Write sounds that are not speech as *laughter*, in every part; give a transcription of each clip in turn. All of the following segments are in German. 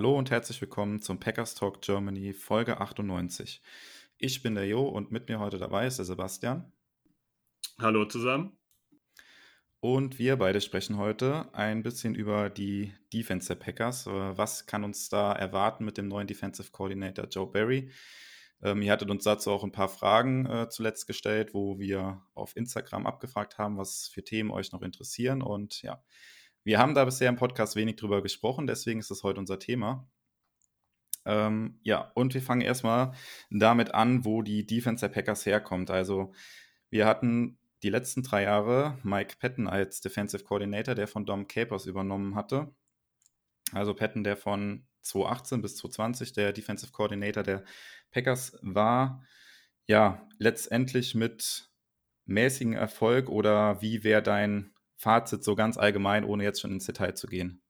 Hallo und herzlich willkommen zum Packers Talk Germany Folge 98. Ich bin der Jo und mit mir heute dabei ist der Sebastian. Hallo zusammen. Und wir beide sprechen heute ein bisschen über die Defense der Packers. Äh, was kann uns da erwarten mit dem neuen Defensive Coordinator Joe Barry? Ähm, ihr hattet uns dazu auch ein paar Fragen äh, zuletzt gestellt, wo wir auf Instagram abgefragt haben, was für Themen euch noch interessieren. Und ja, wir haben da bisher im Podcast wenig drüber gesprochen, deswegen ist das heute unser Thema. Ähm, ja, und wir fangen erstmal damit an, wo die Defense der Packers herkommt. Also, wir hatten die letzten drei Jahre Mike Patton als Defensive Coordinator, der von Dom Capers übernommen hatte. Also Patton, der von 2018 bis 2020 der Defensive Coordinator der Packers war. Ja, letztendlich mit mäßigem Erfolg oder wie wäre dein Fazit so ganz allgemein, ohne jetzt schon ins Detail zu gehen?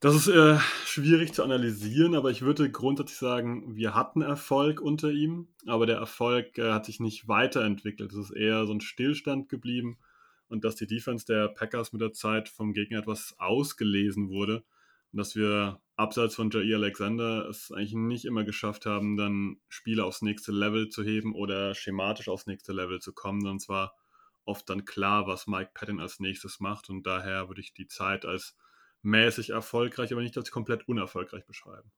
Das ist äh, schwierig zu analysieren, aber ich würde grundsätzlich sagen, wir hatten Erfolg unter ihm, aber der Erfolg äh, hat sich nicht weiterentwickelt. Es ist eher so ein Stillstand geblieben und dass die Defense der Packers mit der Zeit vom Gegner etwas ausgelesen wurde und dass wir abseits von Jair Alexander es eigentlich nicht immer geschafft haben, dann Spiele aufs nächste Level zu heben oder schematisch aufs nächste Level zu kommen. Und zwar oft dann klar, was Mike Patton als nächstes macht. Und daher würde ich die Zeit als mäßig erfolgreich, aber nicht als komplett unerfolgreich beschreiben.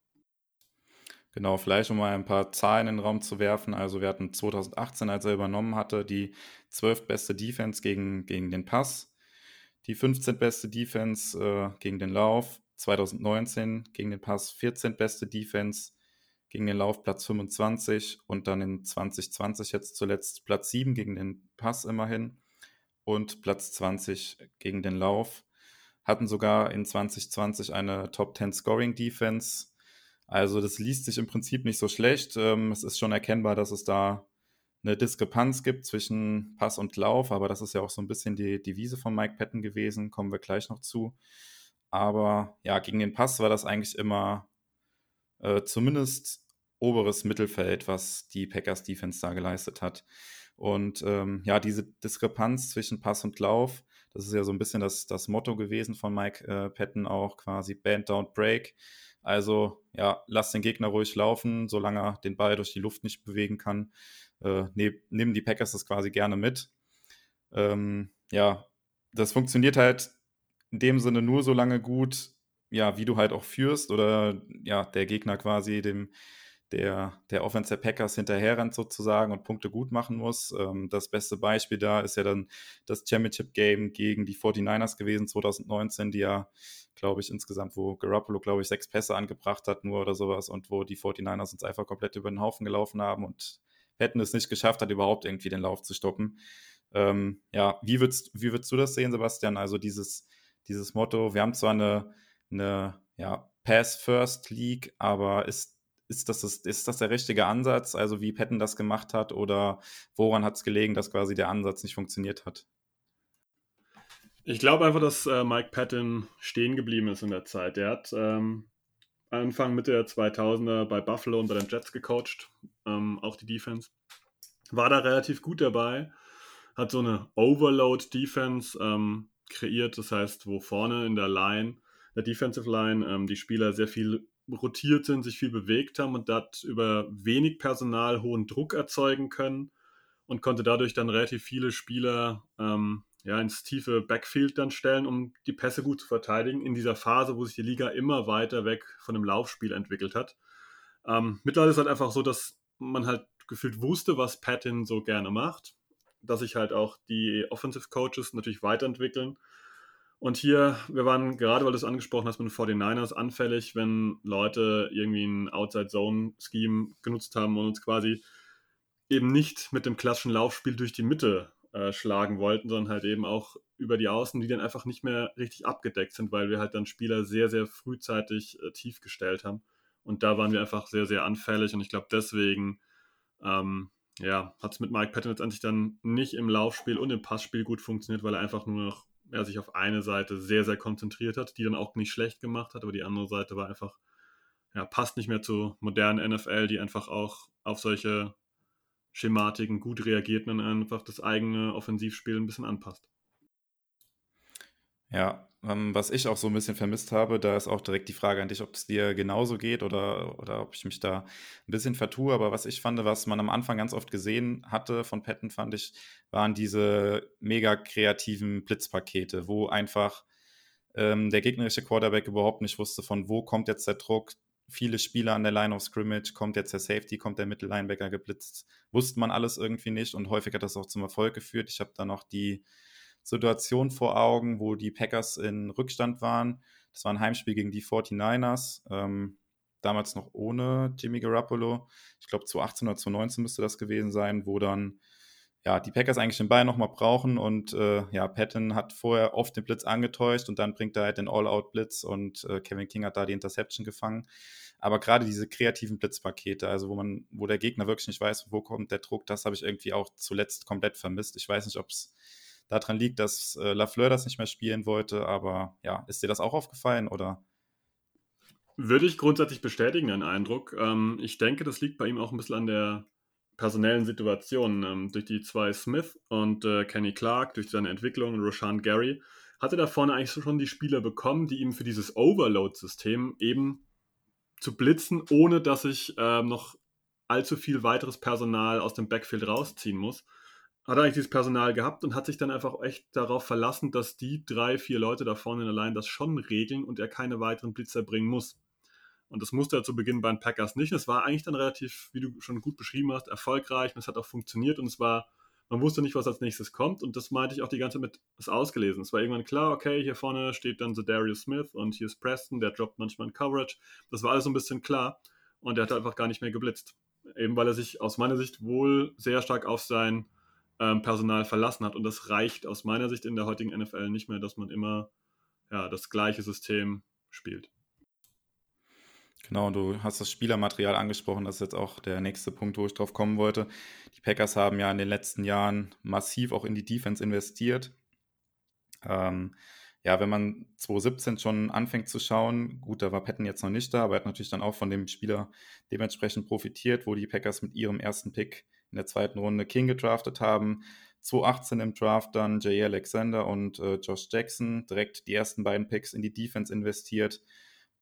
Genau, vielleicht um mal ein paar Zahlen in den Raum zu werfen. Also wir hatten 2018, als er übernommen hatte, die 12 beste Defense gegen, gegen den Pass, die 15 beste Defense äh, gegen den Lauf, 2019 gegen den Pass 14 beste Defense, gegen den Lauf Platz 25 und dann in 2020 jetzt zuletzt Platz 7 gegen den Pass immerhin und Platz 20 gegen den Lauf. Hatten sogar in 2020 eine Top 10 Scoring Defense. Also das liest sich im Prinzip nicht so schlecht. Ähm, es ist schon erkennbar, dass es da eine Diskrepanz gibt zwischen Pass und Lauf, aber das ist ja auch so ein bisschen die Devise von Mike Patton gewesen, kommen wir gleich noch zu. Aber ja, gegen den Pass war das eigentlich immer äh, zumindest oberes Mittelfeld, was die Packers Defense da geleistet hat. Und ähm, ja, diese Diskrepanz zwischen Pass und Lauf, das ist ja so ein bisschen das, das Motto gewesen von Mike äh, Patton auch, quasi Band, Don't Break. Also ja, lass den Gegner ruhig laufen, solange er den Ball durch die Luft nicht bewegen kann. Äh, ne, nehmen die Packers das quasi gerne mit. Ähm, ja, das funktioniert halt in dem Sinne nur so lange gut, ja, wie du halt auch führst oder ja, der Gegner quasi dem, der, der Offense der Packers hinterherrennt sozusagen und Punkte gut machen muss. Ähm, das beste Beispiel da ist ja dann das Championship-Game gegen die 49ers gewesen 2019, die ja, glaube ich, insgesamt, wo Garoppolo, glaube ich, sechs Pässe angebracht hat nur oder sowas und wo die 49ers uns einfach komplett über den Haufen gelaufen haben und hätten es nicht geschafft hat, überhaupt irgendwie den Lauf zu stoppen. Ähm, ja, wie würdest, wie würdest du das sehen, Sebastian? Also dieses, dieses Motto, wir haben zwar eine, eine ja, Pass-First-League, aber ist ist das, ist das der richtige Ansatz, also wie Patton das gemacht hat, oder woran hat es gelegen, dass quasi der Ansatz nicht funktioniert hat? Ich glaube einfach, dass äh, Mike Patton stehen geblieben ist in der Zeit. Er hat ähm, Anfang Mitte der 2000er bei Buffalo und bei den Jets gecoacht, ähm, auch die Defense. War da relativ gut dabei, hat so eine Overload-Defense ähm, kreiert, das heißt, wo vorne in der Line, der Defensive Line, ähm, die Spieler sehr viel rotiert sind, sich viel bewegt haben und dort über wenig Personal hohen Druck erzeugen können und konnte dadurch dann relativ viele Spieler ähm, ja, ins tiefe Backfield dann stellen, um die Pässe gut zu verteidigen, in dieser Phase, wo sich die Liga immer weiter weg von dem Laufspiel entwickelt hat. Ähm, mittlerweile ist es halt einfach so, dass man halt gefühlt wusste, was Patton so gerne macht, dass sich halt auch die Offensive Coaches natürlich weiterentwickeln und hier, wir waren gerade, weil du es angesprochen hast, mit den 49ers anfällig, wenn Leute irgendwie ein Outside-Zone-Scheme genutzt haben und uns quasi eben nicht mit dem klassischen Laufspiel durch die Mitte äh, schlagen wollten, sondern halt eben auch über die Außen, die dann einfach nicht mehr richtig abgedeckt sind, weil wir halt dann Spieler sehr, sehr frühzeitig äh, tief gestellt haben. Und da waren wir einfach sehr, sehr anfällig und ich glaube deswegen ähm, ja, hat es mit Mike Patton letztendlich dann nicht im Laufspiel und im Passspiel gut funktioniert, weil er einfach nur noch er sich auf eine Seite sehr, sehr konzentriert hat, die dann auch nicht schlecht gemacht hat, aber die andere Seite war einfach, ja, passt nicht mehr zur modernen NFL, die einfach auch auf solche Schematiken gut reagiert und einfach das eigene Offensivspiel ein bisschen anpasst. Ja, ähm, was ich auch so ein bisschen vermisst habe, da ist auch direkt die Frage an dich, ob es dir genauso geht oder, oder ob ich mich da ein bisschen vertue. Aber was ich fand, was man am Anfang ganz oft gesehen hatte von Patton, fand ich, waren diese mega kreativen Blitzpakete, wo einfach ähm, der gegnerische Quarterback überhaupt nicht wusste, von wo kommt jetzt der Druck. Viele Spieler an der Line of Scrimmage, kommt jetzt der Safety, kommt der Mittellinebacker geblitzt. Wusste man alles irgendwie nicht und häufig hat das auch zum Erfolg geführt. Ich habe da noch die Situation vor Augen, wo die Packers in Rückstand waren. Das war ein Heimspiel gegen die 49ers. Ähm, damals noch ohne Jimmy Garoppolo. Ich glaube, 2018 oder 2019 müsste das gewesen sein, wo dann ja, die Packers eigentlich den Ball nochmal brauchen und äh, ja, Patton hat vorher oft den Blitz angetäuscht und dann bringt er halt den All-Out-Blitz und äh, Kevin King hat da die Interception gefangen. Aber gerade diese kreativen Blitzpakete, also wo man, wo der Gegner wirklich nicht weiß, wo kommt der Druck, das habe ich irgendwie auch zuletzt komplett vermisst. Ich weiß nicht, ob es daran liegt, dass äh, Lafleur das nicht mehr spielen wollte. Aber ja, ist dir das auch aufgefallen oder? Würde ich grundsätzlich bestätigen, den Eindruck. Ähm, ich denke, das liegt bei ihm auch ein bisschen an der personellen Situation. Ähm, durch die zwei Smith und äh, Kenny Clark, durch seine Entwicklung, Roshan Gary, hatte da vorne eigentlich schon die Spieler bekommen, die ihm für dieses Overload-System eben zu blitzen, ohne dass ich äh, noch allzu viel weiteres Personal aus dem Backfield rausziehen muss hat eigentlich dieses Personal gehabt und hat sich dann einfach echt darauf verlassen, dass die drei, vier Leute da vorne in der Line das schon regeln und er keine weiteren Blitzer bringen muss. Und das musste er zu Beginn bei den Packers nicht. Es war eigentlich dann relativ, wie du schon gut beschrieben hast, erfolgreich und es hat auch funktioniert und es war, man wusste nicht, was als nächstes kommt und das meinte ich auch die ganze Zeit mit, ist ausgelesen. Es war irgendwann klar, okay, hier vorne steht dann so Darius Smith und hier ist Preston, der droppt manchmal in Coverage. Das war alles so ein bisschen klar und er hat einfach gar nicht mehr geblitzt. Eben weil er sich aus meiner Sicht wohl sehr stark auf sein ähm, Personal verlassen hat. Und das reicht aus meiner Sicht in der heutigen NFL nicht mehr, dass man immer ja, das gleiche System spielt. Genau, du hast das Spielermaterial angesprochen, das ist jetzt auch der nächste Punkt, wo ich drauf kommen wollte. Die Packers haben ja in den letzten Jahren massiv auch in die Defense investiert. Ähm, ja, wenn man 2017 schon anfängt zu schauen, gut, da war Patton jetzt noch nicht da, aber er hat natürlich dann auch von dem Spieler dementsprechend profitiert, wo die Packers mit ihrem ersten Pick in der zweiten Runde King gedraftet haben. 2018 im Draft dann Jay Alexander und äh, Josh Jackson direkt die ersten beiden Picks in die Defense investiert.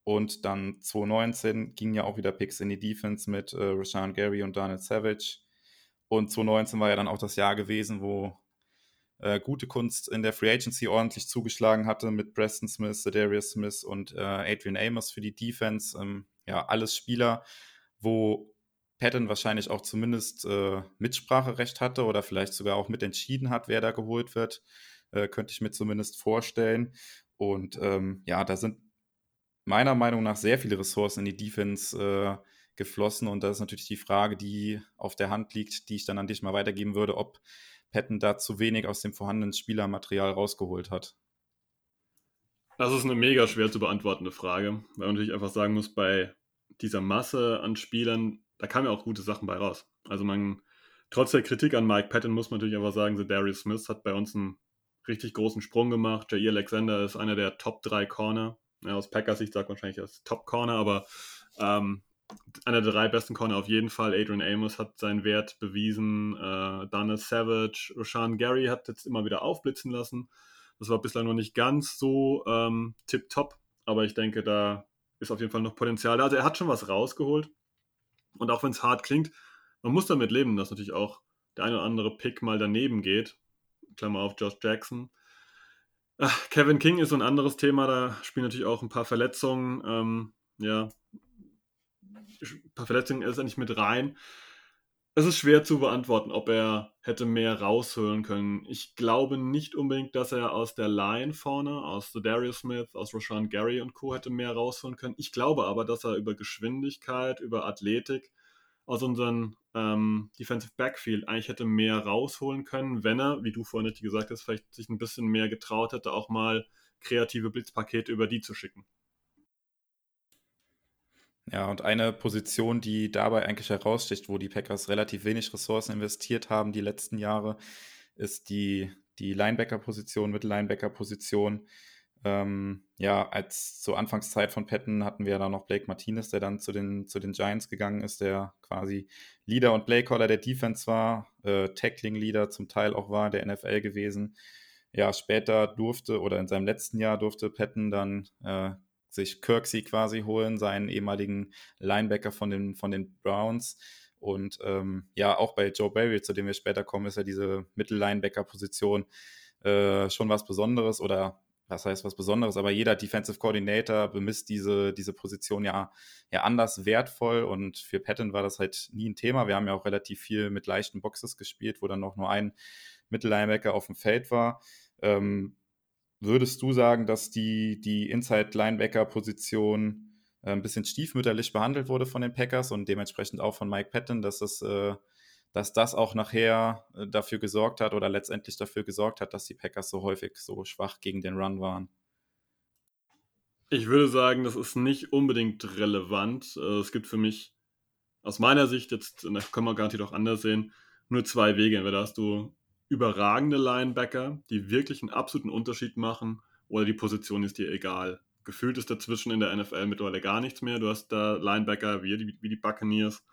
Und dann 2019 gingen ja auch wieder Picks in die Defense mit äh, Rashawn Gary und Daniel Savage. Und 2019 war ja dann auch das Jahr gewesen, wo äh, gute Kunst in der Free Agency ordentlich zugeschlagen hatte mit Preston Smith, Darius Smith und äh, Adrian Amos für die Defense. Ähm, ja, alles Spieler, wo Patton wahrscheinlich auch zumindest äh, Mitspracherecht hatte oder vielleicht sogar auch mitentschieden hat, wer da geholt wird, äh, könnte ich mir zumindest vorstellen. Und ähm, ja, da sind meiner Meinung nach sehr viele Ressourcen in die Defense äh, geflossen. Und das ist natürlich die Frage, die auf der Hand liegt, die ich dann an dich mal weitergeben würde, ob Patton da zu wenig aus dem vorhandenen Spielermaterial rausgeholt hat. Das ist eine mega schwer zu beantwortende Frage, weil man natürlich einfach sagen muss, bei dieser Masse an Spielern da kamen ja auch gute Sachen bei raus. Also man, trotz der Kritik an Mike Patton muss man natürlich einfach sagen, so Darius Smith hat bei uns einen richtig großen Sprung gemacht. Jair Alexander ist einer der Top 3 Corner. Ja, aus Packers Sicht sagt man wahrscheinlich als Top Corner, aber ähm, einer der drei besten Corner auf jeden Fall. Adrian Amos hat seinen Wert bewiesen. Äh, Daniel Savage, Roshan Gary hat jetzt immer wieder aufblitzen lassen. Das war bislang noch nicht ganz so ähm, tip-top, aber ich denke, da ist auf jeden Fall noch Potenzial da. Also er hat schon was rausgeholt. Und auch wenn es hart klingt, man muss damit leben, dass natürlich auch der eine oder andere Pick mal daneben geht. Klammer auf Josh Jackson. Ach, Kevin King ist so ein anderes Thema, da spielen natürlich auch ein paar Verletzungen. Ähm, ja, ein paar Verletzungen ist er nicht mit rein. Es ist schwer zu beantworten, ob er hätte mehr rausholen können. Ich glaube nicht unbedingt, dass er aus der Line vorne, aus Darius Smith, aus Roshan Gary und Co. hätte mehr rausholen können. Ich glaube aber, dass er über Geschwindigkeit, über Athletik aus unserem ähm, Defensive Backfield eigentlich hätte mehr rausholen können, wenn er, wie du vorhin richtig gesagt hast, vielleicht sich ein bisschen mehr getraut hätte, auch mal kreative Blitzpakete über die zu schicken. Ja, und eine Position, die dabei eigentlich heraussticht, wo die Packers relativ wenig Ressourcen investiert haben die letzten Jahre, ist die, die Linebacker-Position, Mittellinebacker-Position. Ähm, ja, als zur Anfangszeit von Patton hatten wir da noch Blake Martinez, der dann zu den, zu den Giants gegangen ist, der quasi Leader und Playcaller der Defense war, äh, Tackling-Leader zum Teil auch war, der NFL gewesen. Ja, später durfte oder in seinem letzten Jahr durfte Patton dann äh, sich Kirksey quasi holen, seinen ehemaligen Linebacker von den, von den Browns. Und ähm, ja, auch bei Joe Barry, zu dem wir später kommen, ist ja diese Mittellinebacker-Position äh, schon was Besonderes oder was heißt was Besonderes, aber jeder Defensive Coordinator bemisst diese, diese Position ja, ja anders wertvoll und für Patton war das halt nie ein Thema. Wir haben ja auch relativ viel mit leichten Boxes gespielt, wo dann noch nur ein Mittellinebacker auf dem Feld war. Ähm, würdest du sagen, dass die, die Inside-Linebacker-Position äh, ein bisschen stiefmütterlich behandelt wurde von den Packers und dementsprechend auch von Mike Patton, dass das äh, dass das auch nachher äh, dafür gesorgt hat oder letztendlich dafür gesorgt hat, dass die Packers so häufig so schwach gegen den Run waren. Ich würde sagen, das ist nicht unbedingt relevant. Äh, es gibt für mich aus meiner Sicht, jetzt das können wir garantiert auch anders sehen, nur zwei Wege. Entweder hast du überragende Linebacker, die wirklich einen absoluten Unterschied machen, oder die Position ist dir egal. Gefühlt ist dazwischen in der NFL mittlerweile gar nichts mehr. Du hast da Linebacker wie die, wie die Buccaneers,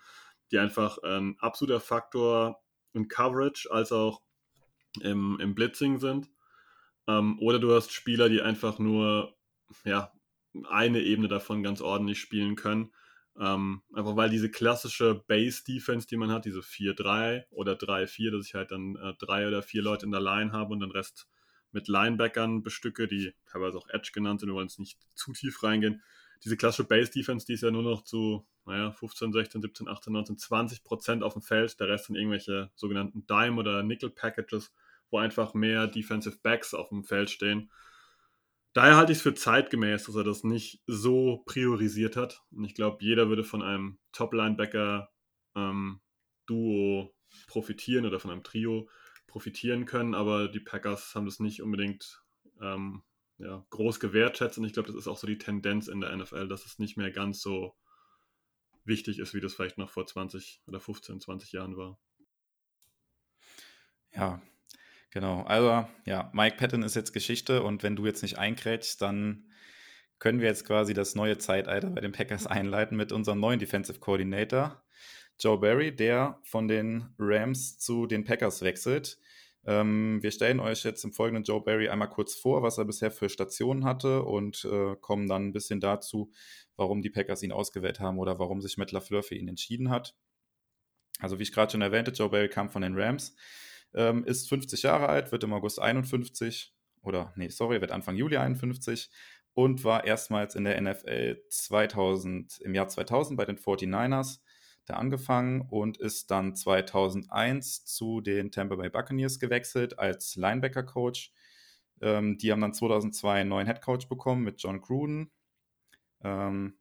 die einfach ein absoluter Faktor in Coverage als auch im, im Blitzing sind. Ähm, oder du hast Spieler, die einfach nur ja, eine Ebene davon ganz ordentlich spielen können. Ähm, einfach weil diese klassische Base-Defense, die man hat, diese 4-3 oder 3-4, dass ich halt dann äh, drei oder vier Leute in der Line habe und den Rest mit Linebackern bestücke, die teilweise auch Edge genannt sind, wir wollen es nicht zu tief reingehen. Diese klassische Base-Defense, die ist ja nur noch zu naja, 15, 16, 17, 18, 19, 20 Prozent auf dem Feld. Der Rest sind irgendwelche sogenannten Dime- oder Nickel-Packages, wo einfach mehr Defensive Backs auf dem Feld stehen. Daher halte ich es für zeitgemäß, dass er das nicht so priorisiert hat. Und ich glaube, jeder würde von einem Top-Linebacker-Duo ähm, profitieren oder von einem Trio profitieren können, aber die Packers haben das nicht unbedingt ähm, ja, groß gewertschätzt und ich glaube, das ist auch so die Tendenz in der NFL, dass es nicht mehr ganz so wichtig ist, wie das vielleicht noch vor 20 oder 15, 20 Jahren war. Ja, genau. Also, ja, Mike Patton ist jetzt Geschichte und wenn du jetzt nicht einkrätschst, dann können wir jetzt quasi das neue Zeitalter bei den Packers einleiten mit unserem neuen Defensive Coordinator, Joe Barry, der von den Rams zu den Packers wechselt. Ähm, wir stellen euch jetzt im folgenden Joe Barry einmal kurz vor, was er bisher für Stationen hatte und äh, kommen dann ein bisschen dazu, warum die Packers ihn ausgewählt haben oder warum sich Matt LaFleur für ihn entschieden hat. Also wie ich gerade schon erwähnte, Joe Barry kam von den Rams, ähm, ist 50 Jahre alt, wird im August 51 oder nee, sorry, wird Anfang Juli 51 und war erstmals in der NFL 2000 im Jahr 2000 bei den 49ers da angefangen und ist dann 2001 zu den Tampa Bay Buccaneers gewechselt als Linebacker-Coach. Ähm, die haben dann 2002 einen neuen Head-Coach bekommen mit John Gruden. Ähm,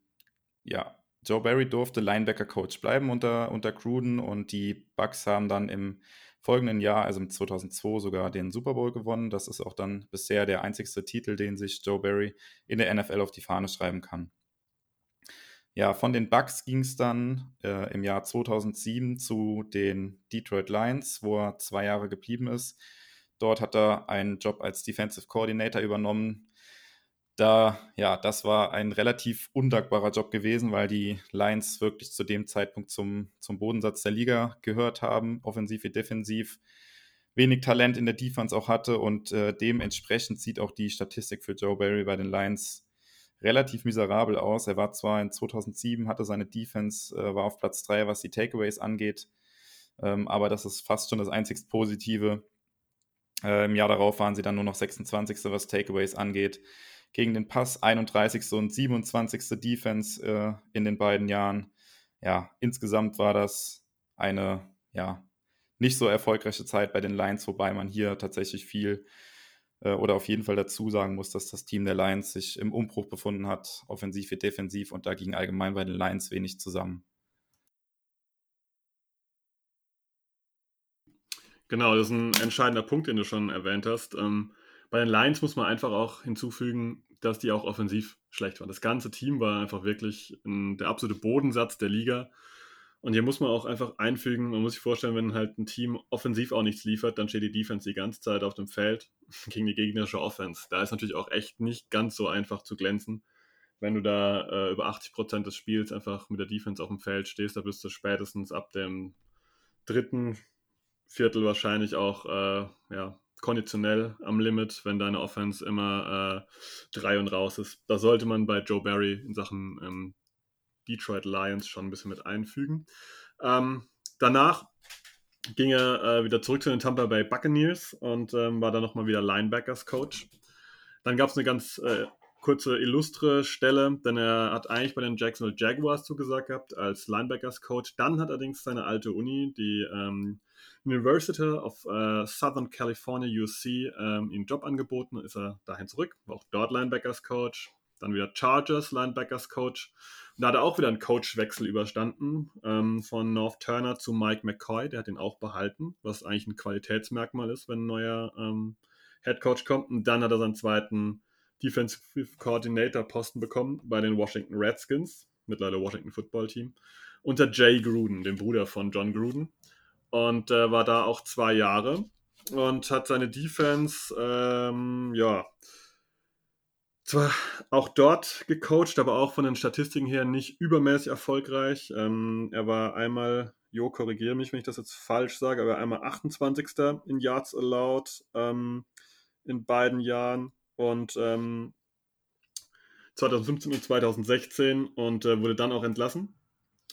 ja, Joe Barry durfte Linebacker-Coach bleiben unter, unter Gruden und die Bucks haben dann im folgenden Jahr, also im 2002, sogar den Super Bowl gewonnen. Das ist auch dann bisher der einzigste Titel, den sich Joe Barry in der NFL auf die Fahne schreiben kann. Ja, von den Bucks ging es dann äh, im Jahr 2007 zu den Detroit Lions, wo er zwei Jahre geblieben ist. Dort hat er einen Job als Defensive Coordinator übernommen. Da, ja, das war ein relativ undankbarer Job gewesen, weil die Lions wirklich zu dem Zeitpunkt zum, zum Bodensatz der Liga gehört haben, offensiv wie defensiv, wenig Talent in der Defense auch hatte und äh, dementsprechend sieht auch die Statistik für Joe Barry bei den Lions relativ miserabel aus. Er war zwar in 2007, hatte seine Defense, äh, war auf Platz 3, was die Takeaways angeht, ähm, aber das ist fast schon das einzigst Positive. Äh, Im Jahr darauf waren sie dann nur noch 26. was Takeaways angeht. Gegen den Pass 31. und 27. Defense äh, in den beiden Jahren. Ja, insgesamt war das eine ja, nicht so erfolgreiche Zeit bei den Lions, wobei man hier tatsächlich viel äh, oder auf jeden Fall dazu sagen muss, dass das Team der Lions sich im Umbruch befunden hat, offensiv wie defensiv, und da ging allgemein bei den Lions wenig zusammen. Genau, das ist ein entscheidender Punkt, den du schon erwähnt hast. Ähm, bei den Lions muss man einfach auch hinzufügen, dass die auch offensiv schlecht waren. Das ganze Team war einfach wirklich ein, der absolute Bodensatz der Liga. Und hier muss man auch einfach einfügen, man muss sich vorstellen, wenn halt ein Team offensiv auch nichts liefert, dann steht die Defense die ganze Zeit auf dem Feld *laughs* gegen die gegnerische Offense. Da ist natürlich auch echt nicht ganz so einfach zu glänzen. Wenn du da äh, über 80% des Spiels einfach mit der Defense auf dem Feld stehst, da bist du spätestens ab dem dritten Viertel wahrscheinlich auch äh, ja, konditionell am Limit, wenn deine Offense immer äh, drei und raus ist. Da sollte man bei Joe Barry in Sachen ähm, Detroit Lions schon ein bisschen mit einfügen. Ähm, danach ging er äh, wieder zurück zu den Tampa Bay Buccaneers und ähm, war dann nochmal wieder Linebackers Coach. Dann gab es eine ganz äh, kurze illustre Stelle, denn er hat eigentlich bei den Jacksonville Jaguars zugesagt gehabt als Linebackers Coach. Dann hat allerdings seine alte Uni, die ähm, University of uh, Southern California UC, ähm, ihm Job angeboten. Ist er dahin zurück, war auch dort Linebackers Coach. Dann wieder Chargers Linebackers Coach und da hat er auch wieder einen Coachwechsel überstanden ähm, von North Turner zu Mike McCoy. Der hat ihn auch behalten, was eigentlich ein Qualitätsmerkmal ist, wenn ein neuer ähm, Head Coach kommt. Und dann hat er seinen zweiten Defensive Coordinator Posten bekommen bei den Washington Redskins, mittlerweile Washington Football Team, unter Jay Gruden, dem Bruder von John Gruden. Und äh, war da auch zwei Jahre und hat seine Defense, ähm, ja, zwar auch dort gecoacht, aber auch von den Statistiken her nicht übermäßig erfolgreich. Ähm, er war einmal, Jo, korrigiere mich, wenn ich das jetzt falsch sage, aber einmal 28. in Yards Allowed ähm, in beiden Jahren und ähm, 2015 und 2016 und äh, wurde dann auch entlassen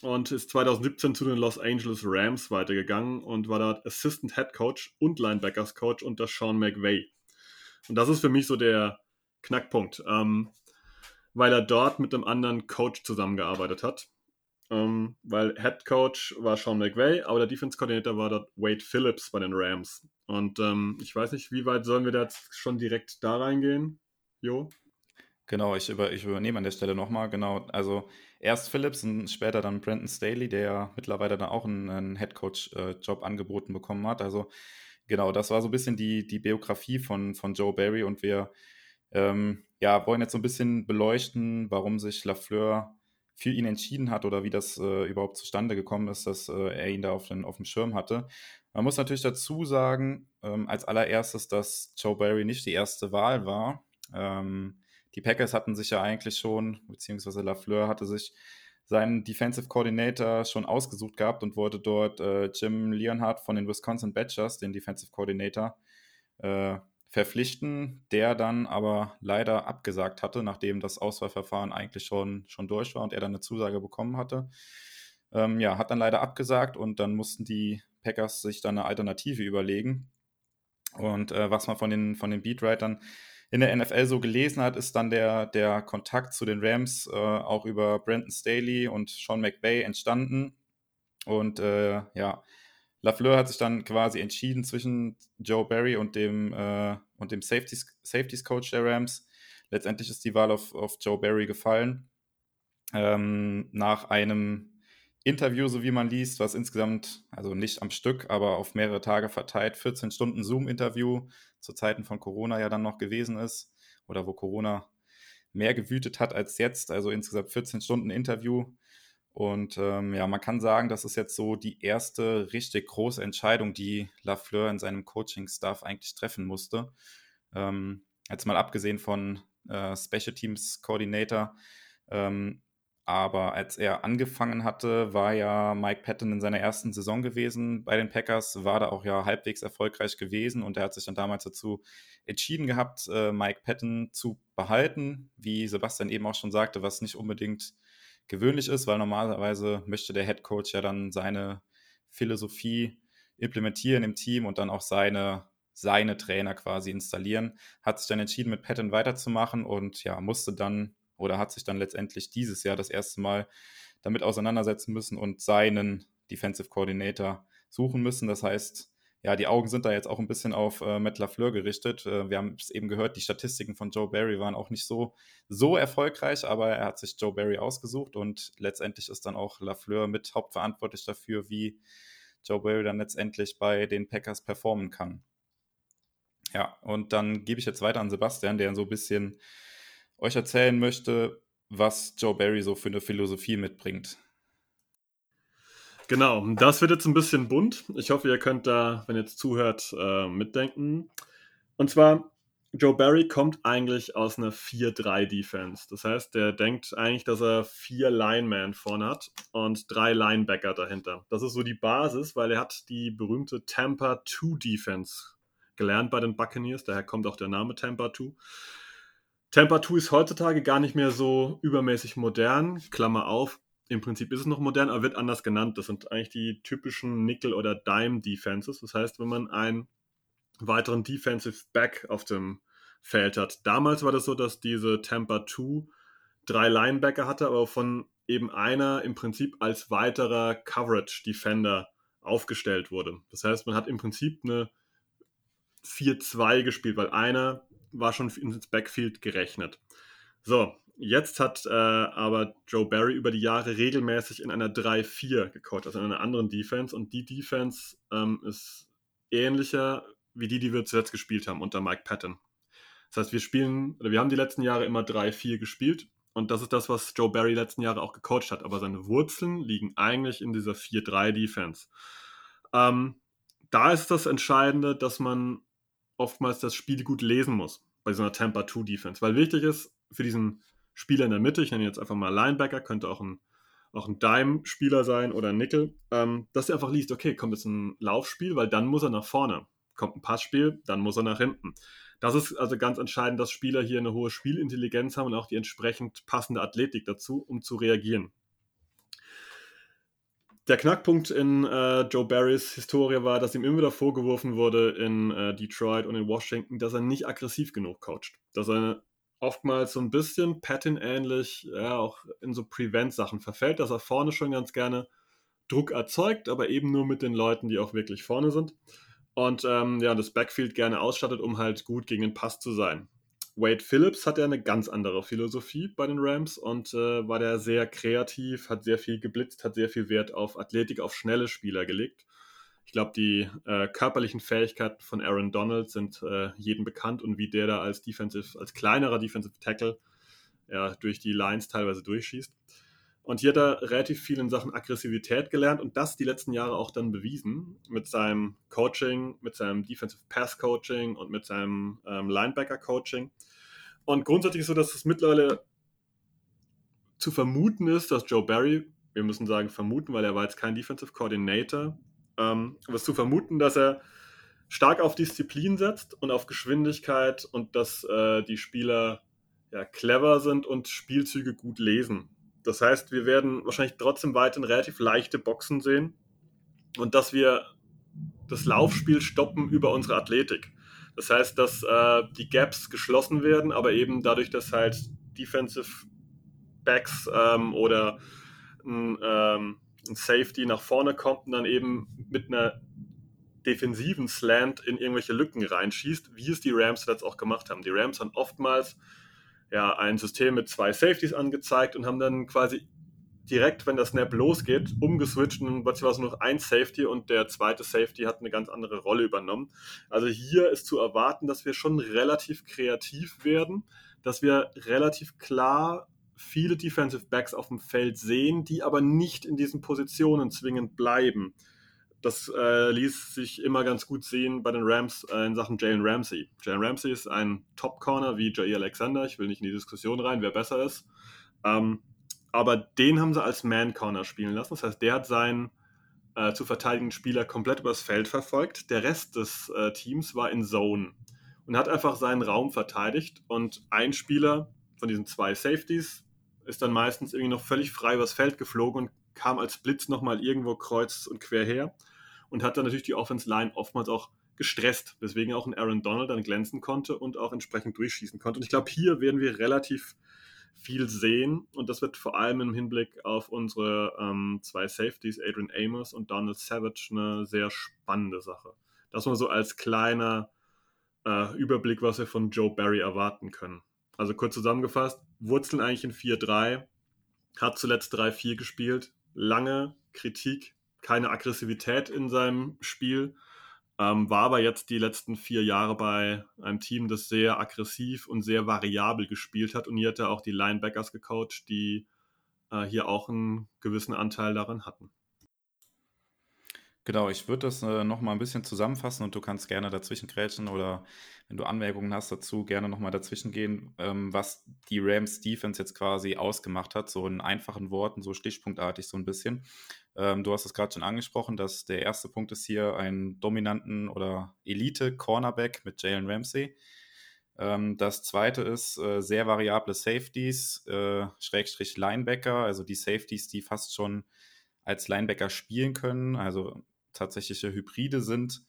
und ist 2017 zu den Los Angeles Rams weitergegangen und war dort Assistant Head Coach und Linebackers Coach unter Sean McVay. Und das ist für mich so der Knackpunkt, ähm, weil er dort mit einem anderen Coach zusammengearbeitet hat. Ähm, weil Head Coach war Sean McVay, aber der Defense Coordinator war dort Wade Phillips bei den Rams. Und ähm, ich weiß nicht, wie weit sollen wir da jetzt schon direkt da reingehen? Jo? Genau, ich, über, ich übernehme an der Stelle nochmal, genau, also erst Phillips und später dann Brandon Staley, der ja mittlerweile dann auch einen, einen Headcoach-Job äh, angeboten bekommen hat. Also genau, das war so ein bisschen die, die Biografie von, von Joe Barry und wir ähm, ja, wollen jetzt so ein bisschen beleuchten, warum sich Lafleur für ihn entschieden hat oder wie das äh, überhaupt zustande gekommen ist, dass äh, er ihn da auf, den, auf dem Schirm hatte. Man muss natürlich dazu sagen, ähm, als allererstes, dass Joe Barry nicht die erste Wahl war. Ähm, die Packers hatten sich ja eigentlich schon, beziehungsweise Lafleur hatte sich seinen Defensive Coordinator schon ausgesucht gehabt und wollte dort äh, Jim Leonhardt von den Wisconsin Badgers, den Defensive Coordinator, äh, verpflichten, der dann aber leider abgesagt hatte, nachdem das Auswahlverfahren eigentlich schon, schon durch war und er dann eine Zusage bekommen hatte. Ähm, ja, hat dann leider abgesagt und dann mussten die Packers sich dann eine Alternative überlegen. Und äh, was man von den, von den Beatwritern in der NFL so gelesen hat, ist dann der, der Kontakt zu den Rams äh, auch über Brandon Staley und Sean McVay entstanden. Und äh, ja, Lafleur hat sich dann quasi entschieden zwischen Joe Barry und dem, äh, und dem Safeties, Safeties Coach der Rams. Letztendlich ist die Wahl auf, auf Joe Barry gefallen. Ähm, nach einem Interview, so wie man liest, was insgesamt, also nicht am Stück, aber auf mehrere Tage verteilt, 14 Stunden Zoom-Interview zu Zeiten von Corona ja dann noch gewesen ist oder wo Corona mehr gewütet hat als jetzt, also insgesamt 14 Stunden Interview und ähm, ja, man kann sagen, das ist jetzt so die erste richtig große Entscheidung, die Lafleur in seinem Coaching-Staff eigentlich treffen musste. Ähm, jetzt mal abgesehen von äh, Special Teams Coordinator. Ähm, aber als er angefangen hatte, war ja Mike Patton in seiner ersten Saison gewesen bei den Packers, war da auch ja halbwegs erfolgreich gewesen und er hat sich dann damals dazu entschieden gehabt, äh, Mike Patton zu behalten, wie Sebastian eben auch schon sagte, was nicht unbedingt gewöhnlich ist, weil normalerweise möchte der Head Coach ja dann seine Philosophie implementieren im Team und dann auch seine, seine Trainer quasi installieren. Hat sich dann entschieden, mit Patton weiterzumachen und ja, musste dann oder hat sich dann letztendlich dieses Jahr das erste Mal damit auseinandersetzen müssen und seinen Defensive Coordinator suchen müssen. Das heißt, ja, die Augen sind da jetzt auch ein bisschen auf äh, Matt LaFleur gerichtet. Äh, wir haben es eben gehört, die Statistiken von Joe Barry waren auch nicht so, so erfolgreich, aber er hat sich Joe Barry ausgesucht und letztendlich ist dann auch LaFleur mit hauptverantwortlich dafür, wie Joe Barry dann letztendlich bei den Packers performen kann. Ja, und dann gebe ich jetzt weiter an Sebastian, der so ein bisschen euch erzählen möchte, was Joe Barry so für eine Philosophie mitbringt. Genau, das wird jetzt ein bisschen bunt. Ich hoffe, ihr könnt da, wenn ihr jetzt zuhört, äh, mitdenken. Und zwar, Joe Barry kommt eigentlich aus einer 4-3-Defense. Das heißt, der denkt eigentlich, dass er vier Linemen vorne hat und drei Linebacker dahinter. Das ist so die Basis, weil er hat die berühmte Tampa 2 Defense gelernt bei den Buccaneers. Daher kommt auch der Name Tampa 2. Tampa 2 ist heutzutage gar nicht mehr so übermäßig modern. Klammer auf, im Prinzip ist es noch modern, aber wird anders genannt. Das sind eigentlich die typischen Nickel- oder Dime-Defenses. Das heißt, wenn man einen weiteren Defensive Back auf dem Feld hat. Damals war das so, dass diese Tampa 2 drei Linebacker hatte, aber von eben einer im Prinzip als weiterer Coverage Defender aufgestellt wurde. Das heißt, man hat im Prinzip eine 4-2 gespielt, weil einer war schon ins Backfield gerechnet. So, jetzt hat äh, aber Joe Barry über die Jahre regelmäßig in einer 3-4 gecoacht, also in einer anderen Defense. Und die Defense ähm, ist ähnlicher wie die, die wir zuletzt gespielt haben unter Mike Patton. Das heißt, wir spielen, oder wir haben die letzten Jahre immer 3-4 gespielt. Und das ist das, was Joe Barry letzten Jahre auch gecoacht hat. Aber seine Wurzeln liegen eigentlich in dieser 4-3-Defense. Ähm, da ist das Entscheidende, dass man oftmals das Spiel gut lesen muss bei so einer Tampa 2 Defense. Weil wichtig ist für diesen Spieler in der Mitte, ich nenne ihn jetzt einfach mal Linebacker, könnte auch ein, auch ein Dime-Spieler sein oder ein Nickel, ähm, dass er einfach liest, okay, kommt jetzt ein Laufspiel, weil dann muss er nach vorne. Kommt ein Passspiel, dann muss er nach hinten. Das ist also ganz entscheidend, dass Spieler hier eine hohe Spielintelligenz haben und auch die entsprechend passende Athletik dazu, um zu reagieren. Der Knackpunkt in äh, Joe Barrys Historie war, dass ihm immer wieder vorgeworfen wurde in äh, Detroit und in Washington, dass er nicht aggressiv genug coacht. Dass er oftmals so ein bisschen Patton-ähnlich, ja, auch in so Prevent-Sachen verfällt, dass er vorne schon ganz gerne Druck erzeugt, aber eben nur mit den Leuten, die auch wirklich vorne sind. Und ähm, ja, das Backfield gerne ausstattet, um halt gut gegen den Pass zu sein. Wade Phillips hat ja eine ganz andere Philosophie bei den Rams und äh, war der sehr kreativ, hat sehr viel geblitzt, hat sehr viel Wert auf Athletik, auf schnelle Spieler gelegt. Ich glaube, die äh, körperlichen Fähigkeiten von Aaron Donald sind äh, jedem bekannt und wie der da als Defensive, als kleinerer Defensive Tackle ja, durch die Lines teilweise durchschießt. Und hier hat er relativ viel in Sachen Aggressivität gelernt und das die letzten Jahre auch dann bewiesen mit seinem Coaching, mit seinem Defensive Pass Coaching und mit seinem ähm, Linebacker Coaching. Und grundsätzlich ist so, dass es mittlerweile zu vermuten ist, dass Joe Barry, wir müssen sagen vermuten, weil er war jetzt kein Defensive Coordinator, ähm, aber es zu vermuten, dass er stark auf Disziplin setzt und auf Geschwindigkeit und dass äh, die Spieler ja, clever sind und Spielzüge gut lesen. Das heißt, wir werden wahrscheinlich trotzdem weiterhin relativ leichte Boxen sehen und dass wir das Laufspiel stoppen über unsere Athletik. Das heißt, dass äh, die Gaps geschlossen werden, aber eben dadurch, dass halt Defensive Backs ähm, oder ein, ähm, ein, Safety nach vorne kommt und dann eben mit einer defensiven Slant in irgendwelche Lücken reinschießt, wie es die Rams jetzt auch gemacht haben. Die Rams haben oftmals ja, ein System mit zwei Safeties angezeigt und haben dann quasi direkt, wenn der Snap losgeht, umgeswitcht und plötzlich war es nur noch ein Safety und der zweite Safety hat eine ganz andere Rolle übernommen. Also hier ist zu erwarten, dass wir schon relativ kreativ werden, dass wir relativ klar viele Defensive Backs auf dem Feld sehen, die aber nicht in diesen Positionen zwingend bleiben. Das äh, ließ sich immer ganz gut sehen bei den Rams äh, in Sachen Jalen Ramsey. Jalen Ramsey ist ein Top-Corner wie Jair Alexander. Ich will nicht in die Diskussion rein, wer besser ist. Ähm, aber den haben sie als Man-Corner spielen lassen. Das heißt, der hat seinen äh, zu verteidigenden Spieler komplett übers Feld verfolgt. Der Rest des äh, Teams war in Zone und hat einfach seinen Raum verteidigt. Und ein Spieler von diesen zwei Safeties ist dann meistens irgendwie noch völlig frei übers Feld geflogen und kam als Blitz nochmal irgendwo kreuz und quer her und hat dann natürlich die Offense Line oftmals auch gestresst, weswegen auch ein Aaron Donald dann glänzen konnte und auch entsprechend durchschießen konnte. Und ich glaube, hier werden wir relativ viel sehen und das wird vor allem im Hinblick auf unsere ähm, zwei Safeties, Adrian Amos und Donald Savage, eine sehr spannende Sache. Das mal so als kleiner äh, Überblick, was wir von Joe Barry erwarten können. Also kurz zusammengefasst, Wurzeln eigentlich in 4-3, hat zuletzt 3-4 gespielt, lange Kritik keine Aggressivität in seinem Spiel. Ähm, war aber jetzt die letzten vier Jahre bei einem Team, das sehr aggressiv und sehr variabel gespielt hat. Und hier hat er auch die Linebackers gecoacht, die äh, hier auch einen gewissen Anteil daran hatten. Genau, ich würde das äh, noch mal ein bisschen zusammenfassen und du kannst gerne dazwischen grätschen oder wenn du Anmerkungen hast dazu, gerne noch mal dazwischen gehen, ähm, was die Rams Defense jetzt quasi ausgemacht hat, so in einfachen Worten, so stichpunktartig so ein bisschen. Ähm, du hast es gerade schon angesprochen, dass der erste Punkt ist hier einen dominanten oder Elite-Cornerback mit Jalen Ramsey. Ähm, das zweite ist äh, sehr variable Safeties, äh, Schrägstrich Linebacker, also die Safeties, die fast schon als Linebacker spielen können, also tatsächliche Hybride sind.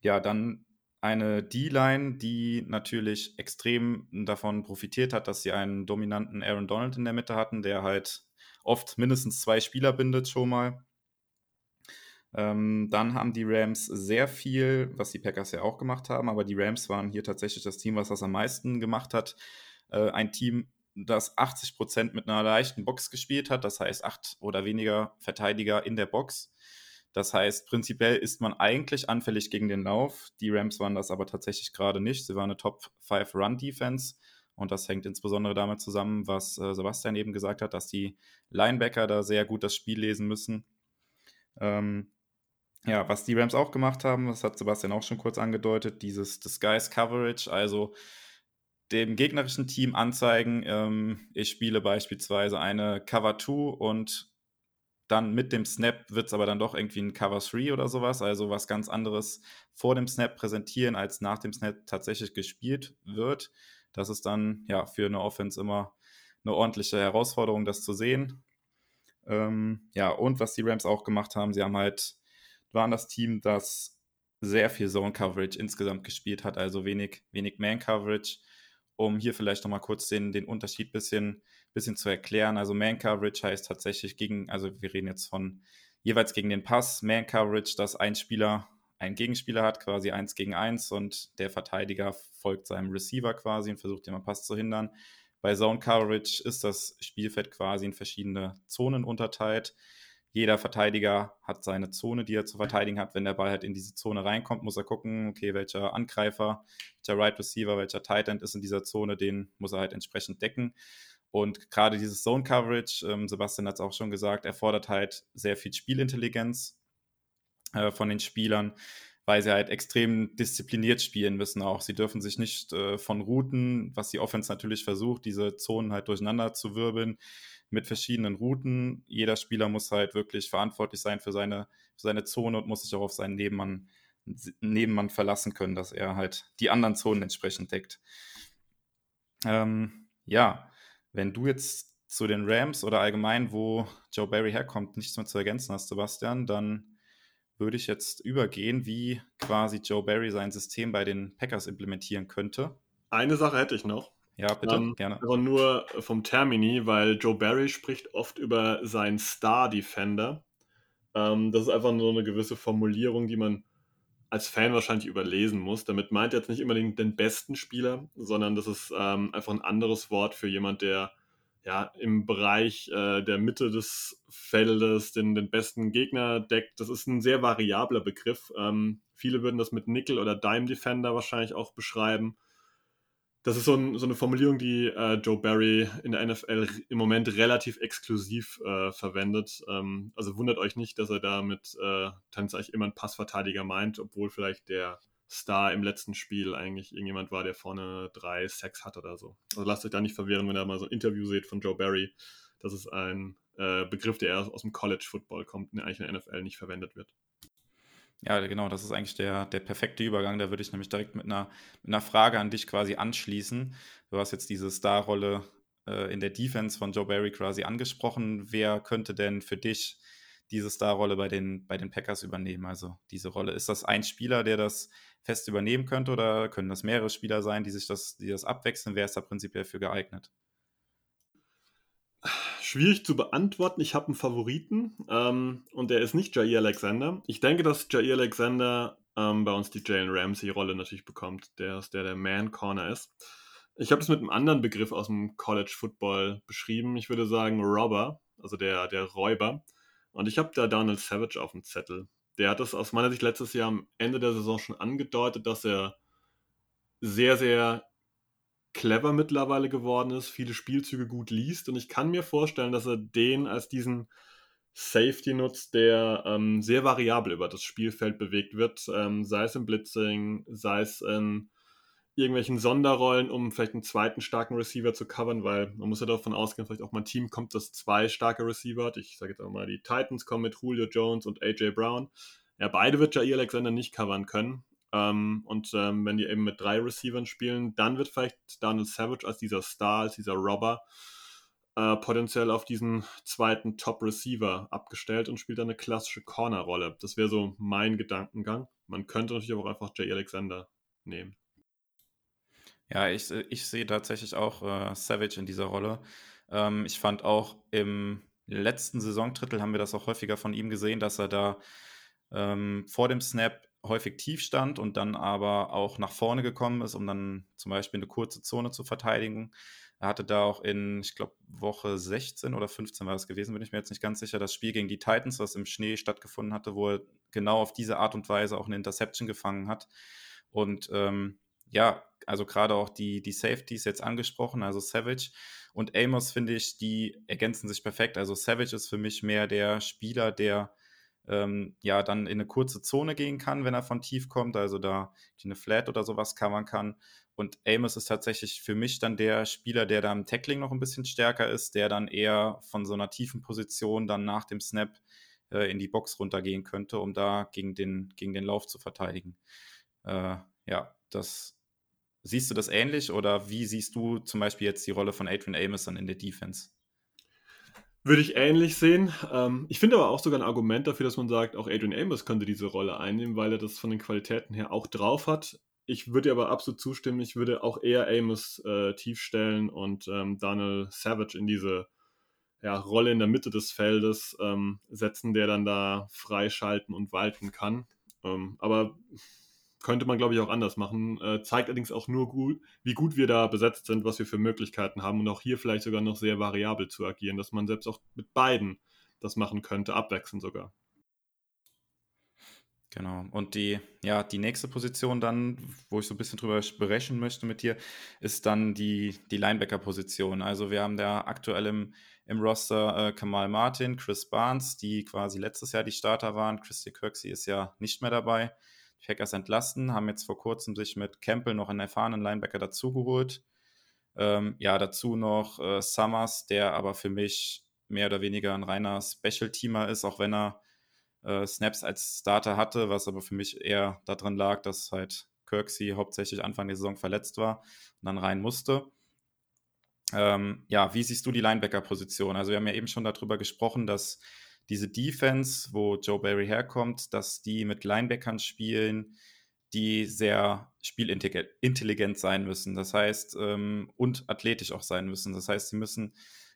Ja, dann eine D-Line, die natürlich extrem davon profitiert hat, dass sie einen dominanten Aaron Donald in der Mitte hatten, der halt oft mindestens zwei Spieler bindet schon mal. Ähm, dann haben die Rams sehr viel, was die Packers ja auch gemacht haben, aber die Rams waren hier tatsächlich das Team, was das am meisten gemacht hat. Äh, ein Team, das 80% mit einer leichten Box gespielt hat, das heißt acht oder weniger Verteidiger in der Box. Das heißt, prinzipiell ist man eigentlich anfällig gegen den Lauf. Die Rams waren das aber tatsächlich gerade nicht. Sie waren eine Top 5 Run Defense. Und das hängt insbesondere damit zusammen, was äh, Sebastian eben gesagt hat, dass die Linebacker da sehr gut das Spiel lesen müssen. Ähm, ja, was die Rams auch gemacht haben, das hat Sebastian auch schon kurz angedeutet, dieses Disguise Coverage, also dem gegnerischen Team anzeigen, ähm, ich spiele beispielsweise eine Cover 2 und dann mit dem Snap wird es aber dann doch irgendwie ein Cover 3 oder sowas, also was ganz anderes vor dem Snap präsentieren, als nach dem Snap tatsächlich gespielt wird. Das ist dann ja für eine Offense immer eine ordentliche Herausforderung, das zu sehen. Ähm, ja, und was die Rams auch gemacht haben, sie haben halt, waren das Team, das sehr viel Zone Coverage insgesamt gespielt hat, also wenig, wenig Man Coverage um hier vielleicht nochmal kurz den, den Unterschied bisschen, bisschen zu erklären. Also Man Coverage heißt tatsächlich gegen, also wir reden jetzt von jeweils gegen den Pass. Man Coverage, dass ein Spieler einen Gegenspieler hat, quasi eins gegen eins und der Verteidiger folgt seinem Receiver quasi und versucht, den am Pass zu hindern. Bei Zone Coverage ist das Spielfeld quasi in verschiedene Zonen unterteilt jeder Verteidiger hat seine Zone, die er zu verteidigen hat. Wenn der Ball halt in diese Zone reinkommt, muss er gucken, okay, welcher Angreifer, welcher Right Receiver, welcher Tight End ist in dieser Zone, den muss er halt entsprechend decken. Und gerade dieses Zone Coverage, ähm, Sebastian hat es auch schon gesagt, erfordert halt sehr viel Spielintelligenz äh, von den Spielern, weil sie halt extrem diszipliniert spielen müssen auch. Sie dürfen sich nicht äh, von Routen, was die Offense natürlich versucht, diese Zonen halt durcheinander zu wirbeln, mit verschiedenen Routen. Jeder Spieler muss halt wirklich verantwortlich sein für seine, für seine Zone und muss sich auch auf seinen Nebenmann, Nebenmann verlassen können, dass er halt die anderen Zonen entsprechend deckt. Ähm, ja, wenn du jetzt zu den Rams oder allgemein, wo Joe Barry herkommt, nichts mehr zu ergänzen hast, Sebastian, dann würde ich jetzt übergehen, wie quasi Joe Barry sein System bei den Packers implementieren könnte. Eine Sache hätte ich noch. Ja, bitte, ähm, gerne. Aber nur vom Termini, weil Joe Barry spricht oft über seinen Star-Defender. Ähm, das ist einfach nur eine gewisse Formulierung, die man als Fan wahrscheinlich überlesen muss. Damit meint er jetzt nicht unbedingt den besten Spieler, sondern das ist ähm, einfach ein anderes Wort für jemand, der ja im Bereich äh, der Mitte des Feldes den, den besten Gegner deckt. Das ist ein sehr variabler Begriff. Ähm, viele würden das mit Nickel oder Dime Defender wahrscheinlich auch beschreiben das ist so, ein, so eine Formulierung, die äh, Joe Barry in der NFL im Moment relativ exklusiv äh, verwendet. Ähm, also wundert euch nicht, dass er da mit äh, eigentlich immer einen Passverteidiger meint, obwohl vielleicht der Star im letzten Spiel eigentlich irgendjemand war, der vorne drei Sacks hat oder so. Also lasst euch da nicht verwirren, wenn ihr mal so ein Interview seht von Joe Barry. Das ist ein äh, Begriff, der aus dem College Football kommt, der eigentlich in der NFL nicht verwendet wird. Ja, genau, das ist eigentlich der, der perfekte Übergang. Da würde ich nämlich direkt mit einer, mit einer Frage an dich quasi anschließen. Du hast jetzt diese Starrolle äh, in der Defense von Joe Barry quasi angesprochen. Wer könnte denn für dich diese Starrolle bei den, bei den Packers übernehmen? Also diese Rolle. Ist das ein Spieler, der das fest übernehmen könnte oder können das mehrere Spieler sein, die sich das, die das abwechseln? Wer ist da prinzipiell für geeignet? Schwierig zu beantworten. Ich habe einen Favoriten ähm, und der ist nicht Jair Alexander. Ich denke, dass Jair Alexander ähm, bei uns die Jalen Ramsey-Rolle natürlich bekommt, der ist der der Man-Corner ist. Ich habe es mit einem anderen Begriff aus dem College Football beschrieben. Ich würde sagen Robber, also der, der Räuber. Und ich habe da Donald Savage auf dem Zettel. Der hat das aus meiner Sicht letztes Jahr am Ende der Saison schon angedeutet, dass er sehr, sehr clever mittlerweile geworden ist, viele Spielzüge gut liest. Und ich kann mir vorstellen, dass er den als diesen Safety nutzt, der ähm, sehr variabel über das Spielfeld bewegt wird, ähm, sei es im Blitzing, sei es in irgendwelchen Sonderrollen, um vielleicht einen zweiten starken Receiver zu covern, weil man muss ja davon ausgehen, vielleicht auch mal ein Team kommt, das zwei starke Receiver hat. Ich sage jetzt auch mal, die Titans kommen mit Julio Jones und AJ Brown. Ja, beide wird Jair Alexander nicht covern können. Ähm, und ähm, wenn die eben mit drei Receivern spielen, dann wird vielleicht Donald Savage als dieser Star, als dieser Robber äh, potenziell auf diesen zweiten Top-Receiver abgestellt und spielt dann eine klassische Corner-Rolle. Das wäre so mein Gedankengang. Man könnte natürlich auch einfach Jay Alexander nehmen. Ja, ich, ich sehe tatsächlich auch äh, Savage in dieser Rolle. Ähm, ich fand auch im letzten Saisondrittel haben wir das auch häufiger von ihm gesehen, dass er da ähm, vor dem Snap häufig tief stand und dann aber auch nach vorne gekommen ist, um dann zum Beispiel eine kurze Zone zu verteidigen. Er hatte da auch in, ich glaube, Woche 16 oder 15 war es gewesen, bin ich mir jetzt nicht ganz sicher, das Spiel gegen die Titans, was im Schnee stattgefunden hatte, wo er genau auf diese Art und Weise auch eine Interception gefangen hat. Und ähm, ja, also gerade auch die, die Safeties jetzt angesprochen, also Savage und Amos, finde ich, die ergänzen sich perfekt. Also Savage ist für mich mehr der Spieler, der ähm, ja dann in eine kurze Zone gehen kann, wenn er von tief kommt, also da eine Flat oder sowas covern kann. Und Amos ist tatsächlich für mich dann der Spieler, der da im Tackling noch ein bisschen stärker ist, der dann eher von so einer tiefen Position dann nach dem Snap äh, in die Box runtergehen könnte, um da gegen den, gegen den Lauf zu verteidigen. Äh, ja, das siehst du das ähnlich oder wie siehst du zum Beispiel jetzt die Rolle von Adrian Amos dann in der Defense? Würde ich ähnlich sehen. Ähm, ich finde aber auch sogar ein Argument dafür, dass man sagt, auch Adrian Amos könnte diese Rolle einnehmen, weil er das von den Qualitäten her auch drauf hat. Ich würde aber absolut zustimmen, ich würde auch eher Amos äh, tief stellen und ähm, Daniel Savage in diese ja, Rolle in der Mitte des Feldes ähm, setzen, der dann da freischalten und walten kann. Ähm, aber könnte man, glaube ich, auch anders machen. Äh, zeigt allerdings auch nur gut, wie gut wir da besetzt sind, was wir für Möglichkeiten haben und auch hier vielleicht sogar noch sehr variabel zu agieren, dass man selbst auch mit beiden das machen könnte, abwechselnd sogar. Genau. Und die, ja, die nächste Position dann, wo ich so ein bisschen drüber sprechen möchte mit dir, ist dann die, die Linebacker-Position. Also wir haben da aktuell im, im Roster äh, Kamal Martin, Chris Barnes, die quasi letztes Jahr die Starter waren. Christy Kirksey ist ja nicht mehr dabei. Die Packers entlassen, haben jetzt vor kurzem sich mit Campbell noch einen erfahrenen Linebacker dazugeholt. Ähm, ja, dazu noch äh, Summers, der aber für mich mehr oder weniger ein reiner Special-Teamer ist, auch wenn er äh, Snaps als Starter hatte, was aber für mich eher daran lag, dass halt Kirksey hauptsächlich Anfang der Saison verletzt war und dann rein musste. Ähm, ja, wie siehst du die Linebacker-Position? Also wir haben ja eben schon darüber gesprochen, dass diese Defense, wo Joe Barry herkommt, dass die mit Linebackern spielen, die sehr spielintelligent sein müssen. Das heißt, ähm, und athletisch auch sein müssen. Das heißt, sie müssen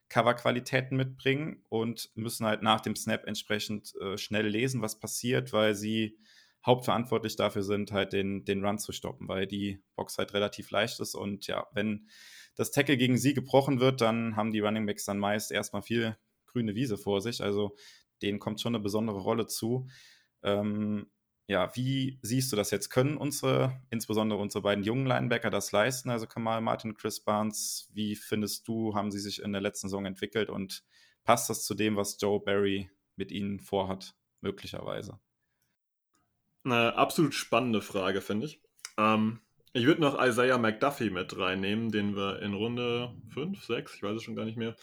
Coverqualitäten mitbringen und müssen halt nach dem Snap entsprechend äh, schnell lesen, was passiert, weil sie hauptverantwortlich dafür sind, halt den, den Run zu stoppen, weil die Box halt relativ leicht ist. Und ja, wenn das Tackle gegen sie gebrochen wird, dann haben die Running Backs dann meist erstmal viel grüne Wiese vor sich. Also denen kommt schon eine besondere Rolle zu. Ähm, ja, wie siehst du das jetzt? Können unsere, insbesondere unsere beiden jungen Linebacker, das leisten? Also Kamal Martin Chris Barnes, wie findest du, haben sie sich in der letzten Saison entwickelt und passt das zu dem, was Joe Barry mit ihnen vorhat, möglicherweise? Eine absolut spannende Frage, finde ich. Ähm, ich würde noch Isaiah McDuffie mit reinnehmen, den wir in Runde 5, 6, ich weiß es schon gar nicht mehr,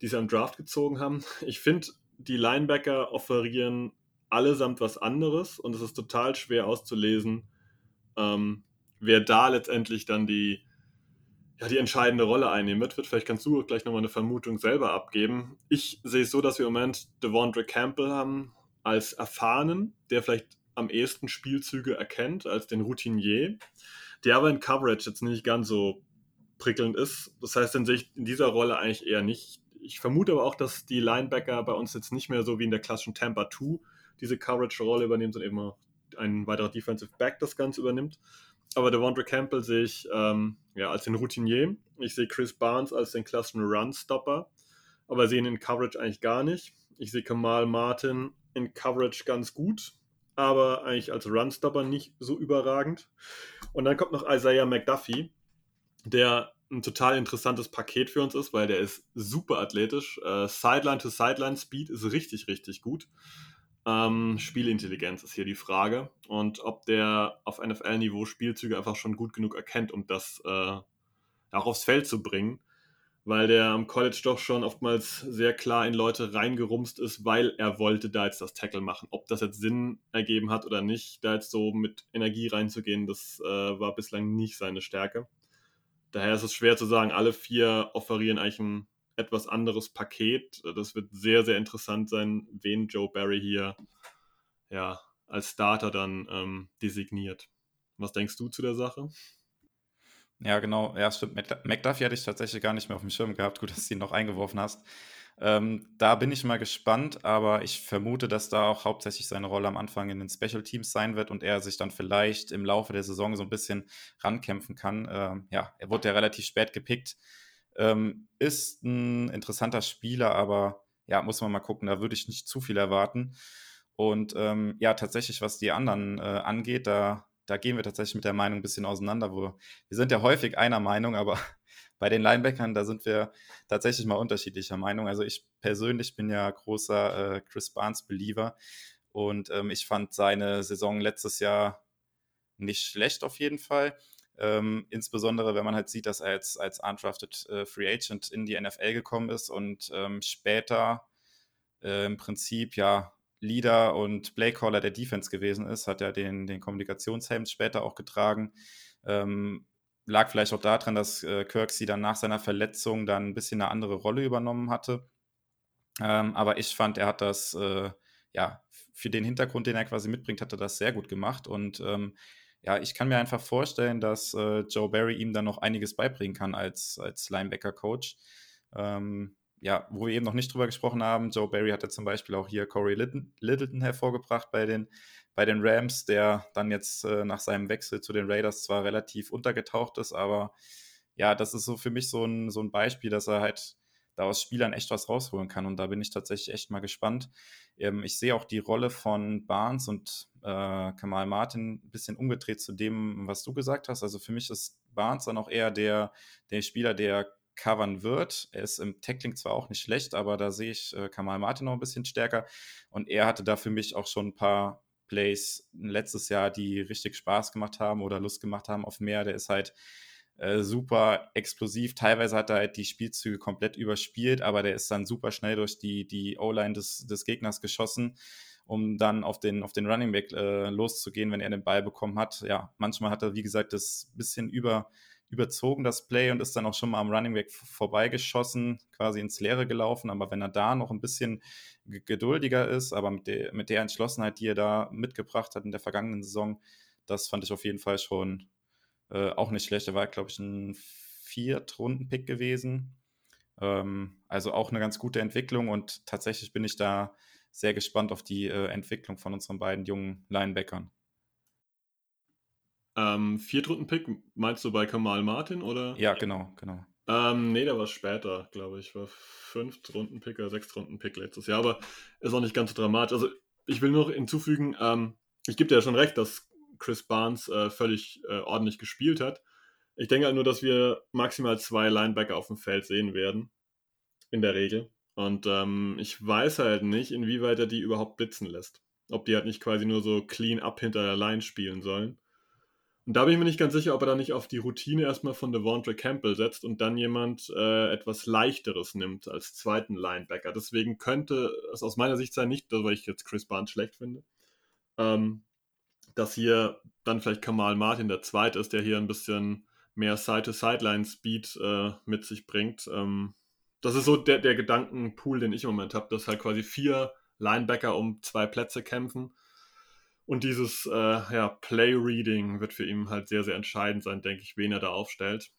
dieses Jahr im Draft gezogen haben. Ich finde, die Linebacker offerieren allesamt was anderes und es ist total schwer auszulesen, ähm, wer da letztendlich dann die, ja, die entscheidende Rolle einnehmen wird. Vielleicht kannst du gleich nochmal eine Vermutung selber abgeben. Ich sehe es so, dass wir im Moment Devondre Campbell haben als erfahrenen, der vielleicht am ehesten Spielzüge erkennt als den Routinier, der aber in Coverage jetzt nicht ganz so prickelnd ist. Das heißt, dann sehe ich in dieser Rolle eigentlich eher nicht ich vermute aber auch, dass die Linebacker bei uns jetzt nicht mehr so wie in der klassischen Tampa 2 diese Coverage-Rolle übernehmen, sondern eben ein weiterer Defensive Back das Ganze übernimmt. Aber Devondre Campbell sehe ich ähm, ja, als den Routinier. Ich sehe Chris Barnes als den klassischen Run-Stopper, aber sehe ihn in Coverage eigentlich gar nicht. ich sehe Kamal Martin in Coverage ganz gut, aber eigentlich als Runstopper nicht so überragend. Und dann kommt noch Isaiah McDuffie, der ein total interessantes Paket für uns ist, weil der ist super athletisch. Äh, Sideline-to-Sideline-Speed ist richtig, richtig gut. Ähm, Spielintelligenz ist hier die Frage. Und ob der auf NFL-Niveau Spielzüge einfach schon gut genug erkennt, um das äh, auch aufs Feld zu bringen. Weil der am College doch schon oftmals sehr klar in Leute reingerumst ist, weil er wollte da jetzt das Tackle machen. Ob das jetzt Sinn ergeben hat oder nicht, da jetzt so mit Energie reinzugehen, das äh, war bislang nicht seine Stärke. Daher ist es schwer zu sagen, alle vier offerieren eigentlich ein etwas anderes Paket. Das wird sehr, sehr interessant sein, wen Joe Barry hier ja, als Starter dann ähm, designiert. Was denkst du zu der Sache? Ja, genau. Ja, stimmt. McDuffie hatte ich tatsächlich gar nicht mehr auf dem Schirm gehabt. Gut, dass du ihn noch eingeworfen hast. Ähm, da bin ich mal gespannt, aber ich vermute, dass da auch hauptsächlich seine Rolle am Anfang in den Special Teams sein wird und er sich dann vielleicht im Laufe der Saison so ein bisschen rankämpfen kann. Ähm, ja, er wurde ja relativ spät gepickt. Ähm, ist ein interessanter Spieler, aber ja, muss man mal gucken, da würde ich nicht zu viel erwarten. Und ähm, ja, tatsächlich, was die anderen äh, angeht, da, da gehen wir tatsächlich mit der Meinung ein bisschen auseinander, wo wir sind ja häufig einer Meinung, aber bei den Linebackern, da sind wir tatsächlich mal unterschiedlicher Meinung. Also ich persönlich bin ja großer äh, Chris Barnes-Believer und ähm, ich fand seine Saison letztes Jahr nicht schlecht auf jeden Fall. Ähm, insbesondere, wenn man halt sieht, dass er jetzt als undrafted äh, Free Agent in die NFL gekommen ist und ähm, später äh, im Prinzip ja Leader und Playcaller der Defense gewesen ist, hat er den, den Kommunikationshelm später auch getragen. Ähm, lag vielleicht auch daran, dass äh, Kirksey dann nach seiner Verletzung dann ein bisschen eine andere Rolle übernommen hatte. Ähm, aber ich fand, er hat das, äh, ja, für den Hintergrund, den er quasi mitbringt, hat er das sehr gut gemacht. Und ähm, ja, ich kann mir einfach vorstellen, dass äh, Joe Barry ihm dann noch einiges beibringen kann als, als Linebacker-Coach. Ähm, ja, wo wir eben noch nicht drüber gesprochen haben, Joe Barry hatte zum Beispiel auch hier Corey Littleton hervorgebracht bei den bei den Rams, der dann jetzt äh, nach seinem Wechsel zu den Raiders zwar relativ untergetaucht ist, aber ja, das ist so für mich so ein, so ein Beispiel, dass er halt da aus Spielern echt was rausholen kann. Und da bin ich tatsächlich echt mal gespannt. Ähm, ich sehe auch die Rolle von Barnes und äh, Kamal Martin ein bisschen umgedreht zu dem, was du gesagt hast. Also für mich ist Barnes dann auch eher der, der Spieler, der covern wird. Er ist im Tackling zwar auch nicht schlecht, aber da sehe ich äh, Kamal Martin noch ein bisschen stärker. Und er hatte da für mich auch schon ein paar Plays letztes Jahr, die richtig Spaß gemacht haben oder Lust gemacht haben auf mehr. Der ist halt äh, super explosiv. Teilweise hat er halt die Spielzüge komplett überspielt, aber der ist dann super schnell durch die, die O-Line des, des Gegners geschossen, um dann auf den, auf den Running Back äh, loszugehen, wenn er den Ball bekommen hat. Ja, manchmal hat er, wie gesagt, das bisschen über überzogen, das Play, und ist dann auch schon mal am Running Back vorbeigeschossen, quasi ins Leere gelaufen. Aber wenn er da noch ein bisschen geduldiger ist, aber mit der, mit der Entschlossenheit, die er da mitgebracht hat in der vergangenen Saison, das fand ich auf jeden Fall schon äh, auch nicht schlecht. Er war, glaube ich, ein Viertrunden-Pick gewesen. Ähm, also auch eine ganz gute Entwicklung und tatsächlich bin ich da sehr gespannt auf die äh, Entwicklung von unseren beiden jungen Linebackern. Ähm, Viertrunden-Pick meinst du bei Kamal Martin oder? Ja, genau, genau. Ähm, nee, der war später, glaube ich. War Fünft-Runden-Pick oder Sechstrunden-Pick letztes Jahr, aber ist auch nicht ganz so dramatisch. Also, ich will noch hinzufügen, ähm, ich gebe dir ja schon recht, dass Chris Barnes äh, völlig äh, ordentlich gespielt hat. Ich denke halt nur, dass wir maximal zwei Linebacker auf dem Feld sehen werden. In der Regel. Und ähm, ich weiß halt nicht, inwieweit er die überhaupt blitzen lässt. Ob die halt nicht quasi nur so clean up hinter der Line spielen sollen. Und da bin ich mir nicht ganz sicher, ob er da nicht auf die Routine erstmal von Devontre Campbell setzt und dann jemand äh, etwas leichteres nimmt als zweiten Linebacker. Deswegen könnte es aus meiner Sicht sein, nicht, weil ich jetzt Chris Barnes schlecht finde, ähm, dass hier dann vielleicht Kamal Martin der Zweite ist, der hier ein bisschen mehr Side-to-Sideline-Speed äh, mit sich bringt. Ähm, das ist so der, der Gedankenpool, den ich im Moment habe, dass halt quasi vier Linebacker um zwei Plätze kämpfen und dieses äh, ja, Play-Reading wird für ihn halt sehr, sehr entscheidend sein, denke ich, wen er da aufstellt.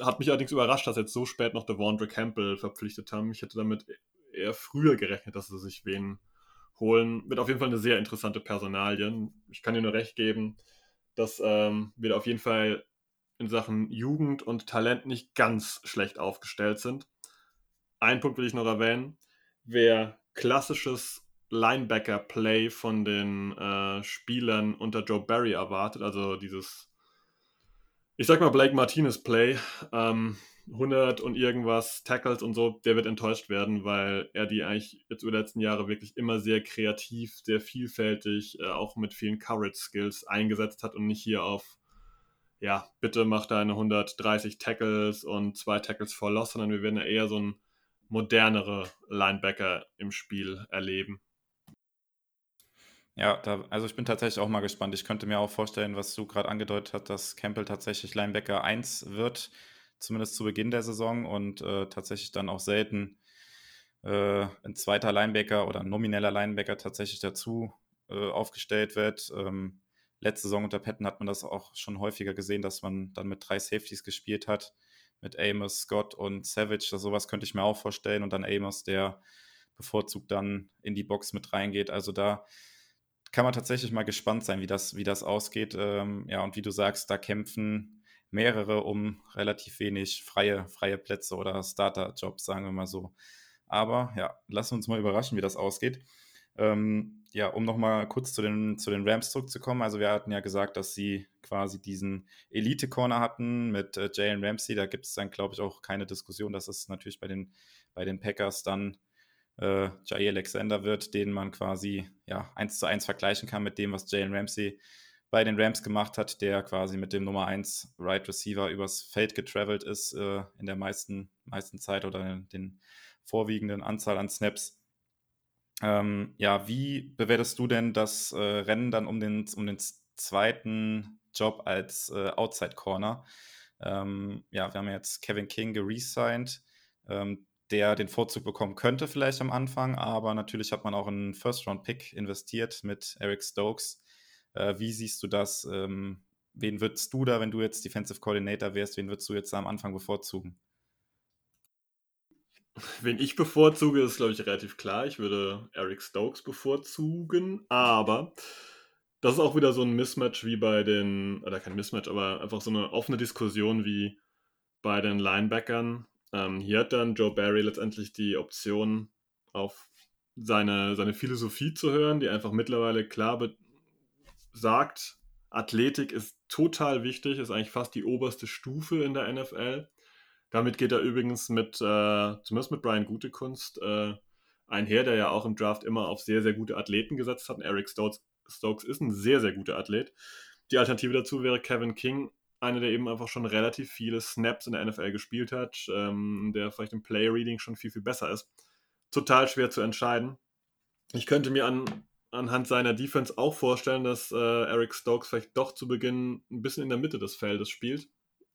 Hat mich allerdings überrascht, dass jetzt so spät noch Devondre Campbell verpflichtet haben. Ich hätte damit eher früher gerechnet, dass sie sich wen holen. Wird auf jeden Fall eine sehr interessante Personalie. Ich kann dir nur recht geben, dass ähm, wir auf jeden Fall in Sachen Jugend und Talent nicht ganz schlecht aufgestellt sind. Ein Punkt will ich noch erwähnen. Wer klassisches Linebacker-Play von den äh, Spielern unter Joe Barry erwartet. Also dieses, ich sag mal, Blake Martinez-Play. Ähm, 100 und irgendwas Tackles und so, der wird enttäuscht werden, weil er die eigentlich jetzt über die letzten Jahre wirklich immer sehr kreativ, sehr vielfältig, äh, auch mit vielen Courage-Skills eingesetzt hat und nicht hier auf, ja, bitte mach deine 130 Tackles und zwei Tackles for Loss, sondern wir werden ja eher so ein modernere Linebacker im Spiel erleben. Ja, da, also ich bin tatsächlich auch mal gespannt. Ich könnte mir auch vorstellen, was du gerade angedeutet hast, dass Campbell tatsächlich Linebacker 1 wird zumindest zu Beginn der Saison und äh, tatsächlich dann auch selten äh, ein zweiter Linebacker oder ein nomineller Linebacker tatsächlich dazu äh, aufgestellt wird. Ähm, letzte Saison unter Patton hat man das auch schon häufiger gesehen, dass man dann mit drei Safeties gespielt hat, mit Amos, Scott und Savage. Das, sowas könnte ich mir auch vorstellen und dann Amos, der bevorzugt dann in die Box mit reingeht. Also da kann man tatsächlich mal gespannt sein, wie das, wie das ausgeht. Ähm, ja, und wie du sagst, da kämpfen mehrere um relativ wenig freie, freie Plätze oder Starter-Jobs, sagen wir mal so. Aber ja, lassen uns mal überraschen, wie das ausgeht. Ähm, ja, um nochmal kurz zu den, zu den Rams zurückzukommen. Also wir hatten ja gesagt, dass sie quasi diesen Elite-Corner hatten mit äh, Jalen Ramsey. Da gibt es dann, glaube ich, auch keine Diskussion, dass es natürlich bei den, bei den Packers dann äh, Jair Alexander wird, den man quasi ja, eins zu eins vergleichen kann mit dem, was Jalen Ramsey bei den Rams gemacht hat, der quasi mit dem Nummer 1 Right Receiver übers Feld getravelt ist äh, in der meisten, meisten Zeit oder in den vorwiegenden Anzahl an Snaps. Ähm, ja, wie bewertest du denn das äh, Rennen dann um den, um den zweiten Job als äh, Outside Corner? Ähm, ja, wir haben jetzt Kevin King geresigned, ähm, der den Vorzug bekommen könnte vielleicht am Anfang, aber natürlich hat man auch einen First-Round-Pick investiert mit Eric Stokes, äh, wie siehst du das? Ähm, wen würdest du da, wenn du jetzt Defensive Coordinator wärst, wen würdest du jetzt am Anfang bevorzugen? Wen ich bevorzuge, ist, glaube ich, relativ klar. Ich würde Eric Stokes bevorzugen, aber das ist auch wieder so ein Mismatch wie bei den, oder kein Mismatch, aber einfach so eine offene Diskussion wie bei den Linebackern. Ähm, hier hat dann Joe Barry letztendlich die Option, auf seine, seine Philosophie zu hören, die einfach mittlerweile klar sagt, Athletik ist total wichtig, ist eigentlich fast die oberste Stufe in der NFL. Damit geht er übrigens mit, äh, zumindest mit Brian Gutekunst, äh, einher, der ja auch im Draft immer auf sehr, sehr gute Athleten gesetzt hat. Eric Stokes, Stokes ist ein sehr, sehr guter Athlet. Die Alternative dazu wäre Kevin King, einer, der eben einfach schon relativ viele Snaps in der NFL gespielt hat, ähm, der vielleicht im Play-Reading schon viel, viel besser ist. Total schwer zu entscheiden. Ich könnte mir an anhand seiner Defense auch vorstellen, dass äh, Eric Stokes vielleicht doch zu Beginn ein bisschen in der Mitte des Feldes spielt.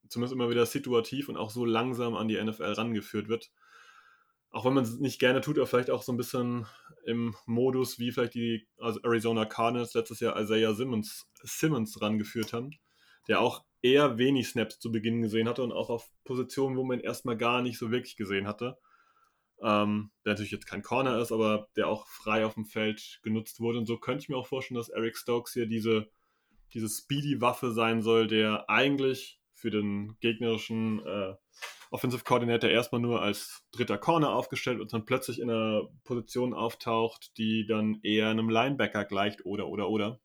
Zumindest immer wieder situativ und auch so langsam an die NFL rangeführt wird. Auch wenn man es nicht gerne tut, aber vielleicht auch so ein bisschen im Modus, wie vielleicht die also Arizona Cardinals letztes Jahr Isaiah Simmons, Simmons rangeführt haben, der auch eher wenig Snaps zu Beginn gesehen hatte und auch auf Positionen, wo man erstmal gar nicht so wirklich gesehen hatte ähm, der natürlich jetzt kein Corner ist, aber der auch frei auf dem Feld genutzt wurde. Und so könnte ich mir auch vorstellen, dass Eric Stokes hier diese, diese Speedy-Waffe sein soll, der eigentlich für den gegnerischen äh, Offensive Coordinator erstmal nur als dritter Corner aufgestellt und dann plötzlich in einer Position auftaucht, die dann eher einem Linebacker gleicht oder oder oder.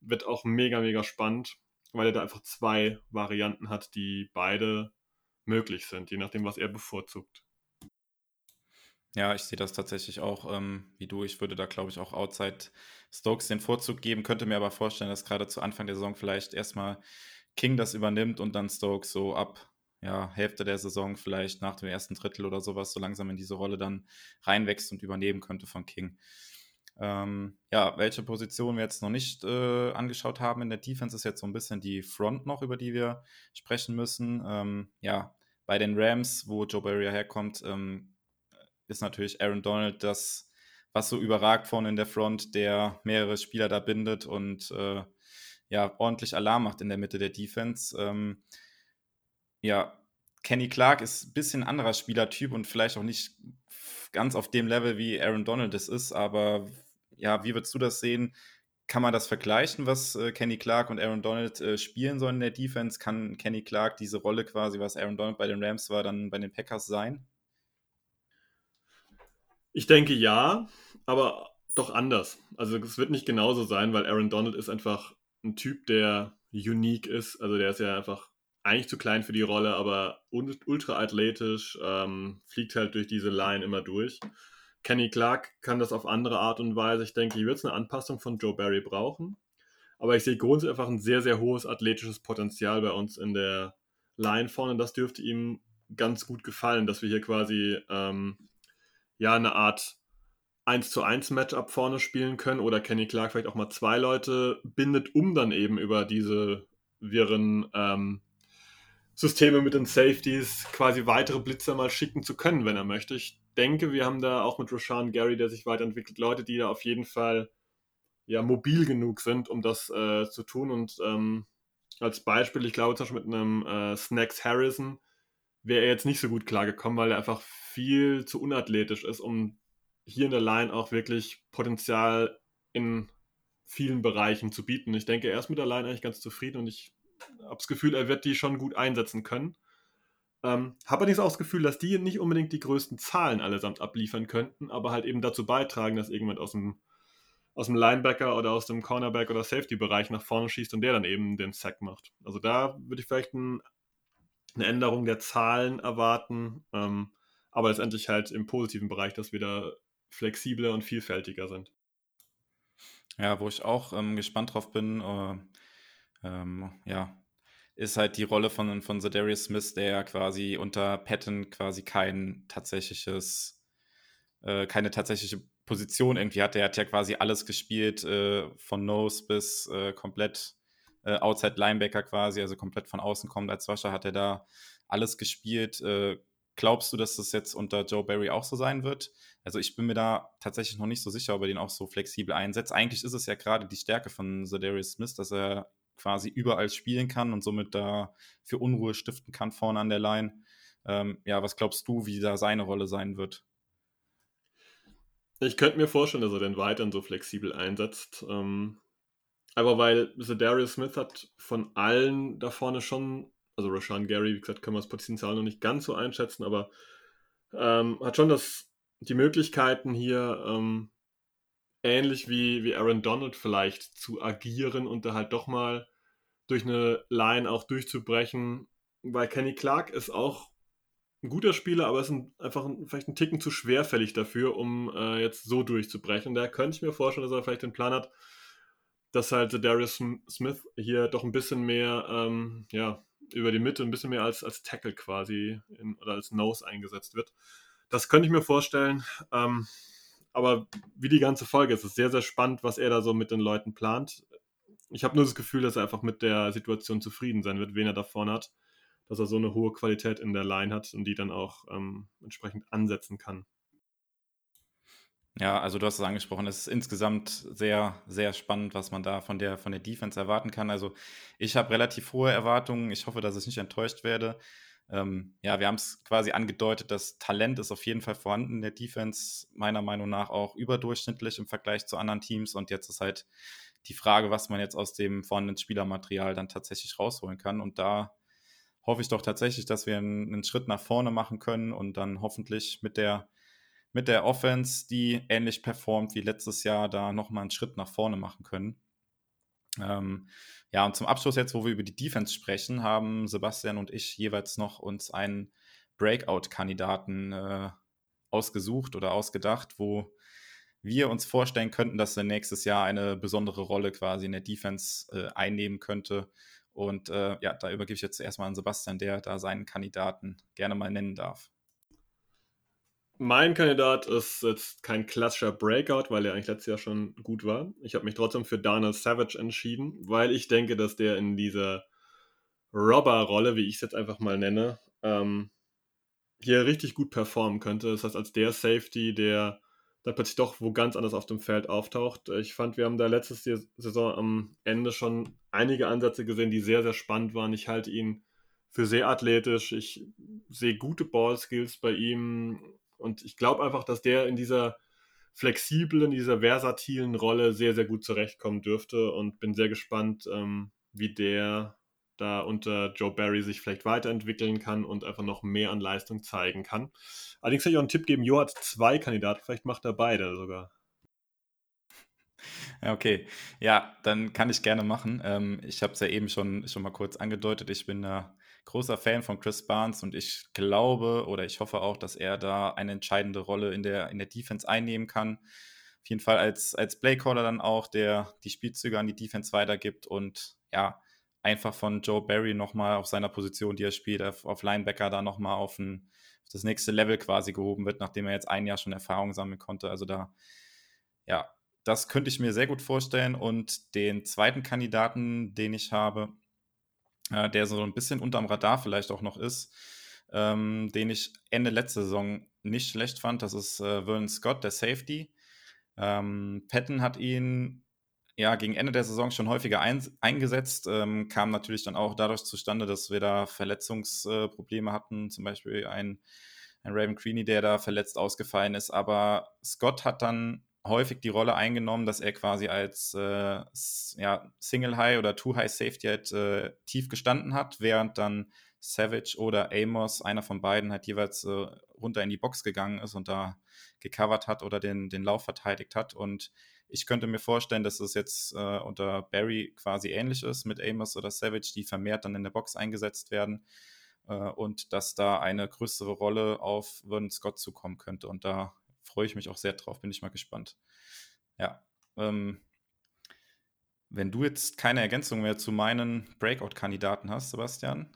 Wird auch mega, mega spannend, weil er da einfach zwei Varianten hat, die beide möglich sind, je nachdem, was er bevorzugt. Ja, ich sehe das tatsächlich auch ähm, wie du. Ich würde da, glaube ich, auch Outside Stokes den Vorzug geben, könnte mir aber vorstellen, dass gerade zu Anfang der Saison vielleicht erstmal King das übernimmt und dann Stokes so ab ja, Hälfte der Saison, vielleicht nach dem ersten Drittel oder sowas, so langsam in diese Rolle dann reinwächst und übernehmen könnte von King. Ähm, ja, welche Position wir jetzt noch nicht äh, angeschaut haben in der Defense ist jetzt so ein bisschen die Front noch, über die wir sprechen müssen. Ähm, ja, bei den Rams, wo Joe Barrier herkommt, ähm, ist natürlich Aaron Donald das, was so überragt vorne in der Front, der mehrere Spieler da bindet und äh, ja, ordentlich Alarm macht in der Mitte der Defense. Ähm, ja, Kenny Clark ist ein bisschen anderer Spielertyp und vielleicht auch nicht ganz auf dem Level, wie Aaron Donald es ist, aber ja, wie würdest du das sehen? Kann man das vergleichen, was äh, Kenny Clark und Aaron Donald äh, spielen sollen in der Defense? Kann Kenny Clark diese Rolle quasi, was Aaron Donald bei den Rams war, dann bei den Packers sein? Ich denke ja. aber doch anders. Also es wird nicht genauso sein, weil Aaron Donald ist einfach ein Typ, der unique ist. Also der ist ja einfach eigentlich zu klein für die Rolle, aber ultra athletisch, ähm, fliegt halt durch diese Line immer durch. Kenny Clark kann das auf andere Art und Weise. Ich denke, hier wird es eine Anpassung von Joe Barry brauchen. Aber ich sehe grundsätzlich einfach ein sehr, sehr hohes athletisches Potenzial bei uns in der Line vorne. Das dürfte ihm ganz gut gefallen, dass wir hier quasi ähm, ja eine Art 1 zu 1 Matchup vorne spielen können oder Kenny Clark vielleicht auch mal zwei Leute bindet, um dann eben über diese wirren ähm, Systeme mit den Safeties quasi weitere Blitzer mal schicken zu können, wenn er möchte. Ich denke, wir haben da auch mit Roshan Gary, der sich weiterentwickelt, Leute, die da auf jeden Fall ja mobil genug sind, um das äh, zu tun. Und ähm, als Beispiel, ich glaube zum Beispiel mit einem äh, Snacks Harrison wäre er jetzt nicht so gut klargekommen, weil er einfach viel zu unathletisch ist, um hier in der Line auch wirklich Potenzial in vielen Bereichen zu bieten. Ich denke, er ist mit der Line eigentlich ganz zufrieden und ich habe das Gefühl, er wird die schon gut einsetzen können. Ähm, habe allerdings auch das Gefühl, dass die nicht unbedingt die größten Zahlen allesamt abliefern könnten, aber halt eben dazu beitragen, dass irgendjemand aus dem, aus dem Linebacker oder aus dem Cornerback oder Safety-Bereich nach vorne schießt und der dann eben den Sack macht. Also da würde ich vielleicht ein, eine Änderung der Zahlen erwarten, ähm, aber letztendlich halt im positiven Bereich, dass wir da flexibler und vielfältiger sind. Ja, wo ich auch ähm, gespannt drauf bin, äh, ähm, ja, ist halt die Rolle von, von Zedarius Smith, der ja quasi unter Patton quasi kein tatsächliches, äh, keine tatsächliche Position irgendwie hat. Der hat ja quasi alles gespielt, äh, von Nose bis äh, komplett äh, Outside Linebacker quasi, also komplett von außen kommt als Wascher, hat er da alles gespielt. Äh, glaubst du, dass das jetzt unter Joe Barry auch so sein wird? Also ich bin mir da tatsächlich noch nicht so sicher, ob er den auch so flexibel einsetzt. Eigentlich ist es ja gerade die Stärke von Zedarius Smith, dass er quasi überall spielen kann und somit da für Unruhe stiften kann vorne an der Line. Ähm, ja, was glaubst du, wie da seine Rolle sein wird? Ich könnte mir vorstellen, dass er den weiterhin so flexibel einsetzt. Ähm, aber weil Zedarius Smith hat von allen da vorne schon, also Rashan Gary, wie gesagt, können wir das Potenzial noch nicht ganz so einschätzen, aber ähm, hat schon das die Möglichkeiten hier ähm, ähnlich wie, wie Aaron Donald vielleicht zu agieren und da halt doch mal durch eine Line auch durchzubrechen, weil Kenny Clark ist auch ein guter Spieler, aber ist ein, einfach ein, vielleicht ein Ticken zu schwerfällig dafür, um äh, jetzt so durchzubrechen. Da könnte ich mir vorstellen, dass er vielleicht den Plan hat, dass halt Darius Smith hier doch ein bisschen mehr, ähm, ja, über die Mitte, ein bisschen mehr als, als Tackle quasi in, oder als Nose eingesetzt wird. Das könnte ich mir vorstellen. Ähm, aber wie die ganze Folge ist es sehr, sehr spannend, was er da so mit den Leuten plant. Ich habe nur das Gefühl, dass er einfach mit der Situation zufrieden sein wird, wen er da vorne hat, dass er so eine hohe Qualität in der Line hat und die dann auch ähm, entsprechend ansetzen kann. Ja, also du hast es angesprochen, es ist insgesamt sehr, sehr spannend, was man da von der, von der Defense erwarten kann. Also ich habe relativ hohe Erwartungen. Ich hoffe, dass ich nicht enttäuscht werde. Ähm, ja, wir haben es quasi angedeutet, das Talent ist auf jeden Fall vorhanden in der Defense, meiner Meinung nach auch überdurchschnittlich im Vergleich zu anderen Teams. Und jetzt ist halt die Frage, was man jetzt aus dem vorhandenen Spielermaterial dann tatsächlich rausholen kann. Und da hoffe ich doch tatsächlich, dass wir einen, einen Schritt nach vorne machen können und dann hoffentlich mit der mit der Offense, die ähnlich performt wie letztes Jahr, da nochmal einen Schritt nach vorne machen können. Ähm, ja, und zum Abschluss jetzt, wo wir über die Defense sprechen, haben Sebastian und ich jeweils noch uns einen Breakout-Kandidaten äh, ausgesucht oder ausgedacht, wo wir uns vorstellen könnten, dass er nächstes Jahr eine besondere Rolle quasi in der Defense äh, einnehmen könnte. Und äh, ja, da übergebe ich jetzt erstmal an Sebastian, der da seinen Kandidaten gerne mal nennen darf. Mein Kandidat ist jetzt kein klassischer Breakout, weil er eigentlich letztes Jahr schon gut war. Ich habe mich trotzdem für Daniel Savage entschieden, weil ich denke, dass der in dieser Robber-Rolle, wie ich es jetzt einfach mal nenne, ähm, hier richtig gut performen könnte. Das heißt, als der Safety, der dann plötzlich doch wo ganz anders auf dem Feld auftaucht. Ich fand, wir haben da letztes Saison am Ende schon einige Ansätze gesehen, die sehr, sehr spannend waren. Ich halte ihn für sehr athletisch. Ich sehe gute Ballskills bei ihm. Und ich glaube einfach, dass der in dieser flexiblen, dieser versatilen Rolle sehr, sehr gut zurechtkommen dürfte und bin sehr gespannt, ähm, wie der da unter Joe Barry sich vielleicht weiterentwickeln kann und einfach noch mehr an Leistung zeigen kann. Allerdings kann ich auch einen Tipp geben, Jo hat zwei Kandidaten, vielleicht macht er beide sogar. *laughs* okay, ja, dann kann ich gerne machen. Ähm, ich habe es ja eben schon, schon mal kurz angedeutet. Ich bin da großer Fan von Chris Barnes und ich glaube oder ich hoffe auch, dass er da eine entscheidende Rolle in der, in der Defense einnehmen kann. Auf jeden Fall als, als Playcaller dann auch, der die Spielzüge an die Defense weitergibt und ja, einfach von Joe Barry nochmal auf seiner Position, die er spielt, auf, auf Linebacker da nochmal auf, auf das nächste Level quasi gehoben wird, nachdem er jetzt ein Jahr schon Erfahrung sammeln konnte. Also da, ja, das könnte ich mir sehr gut vorstellen. Und den zweiten Kandidaten, den ich habe, äh, der so ein bisschen unterm Radar vielleicht auch noch ist, ähm, den ich Ende letzte Saison nicht schlecht fand, das ist äh, Vernon Scott, der Safety. Ähm, Patton hat ihn ja gegen Ende der Saison schon häufiger ein, eingesetzt, ähm, kam natürlich dann auch dadurch zustande, dass wir da Verletzungsprobleme äh, hatten, zum Beispiel ein, ein Raven Creaney, der da verletzt ausgefallen ist. Aber Scott hat dann häufig die Rolle eingenommen, dass er quasi als äh, ja, Single High oder Two High Safety halt äh, tief gestanden hat, während dann Savage oder Amos, einer von beiden, halt jeweils äh, runter in die Box gegangen ist und da gecovert hat oder den, den Lauf verteidigt hat. Und ich könnte mir vorstellen, dass es jetzt äh, unter Barry quasi ähnlich ist mit Amos oder Savage, die vermehrt dann in der Box eingesetzt werden äh, und dass da eine größere Rolle auf Vernon Scott zukommen könnte. Und da freue ich mich auch sehr drauf, bin ich mal gespannt. Ja. Ähm, wenn du jetzt keine Ergänzung mehr zu meinen Breakout-Kandidaten hast, Sebastian.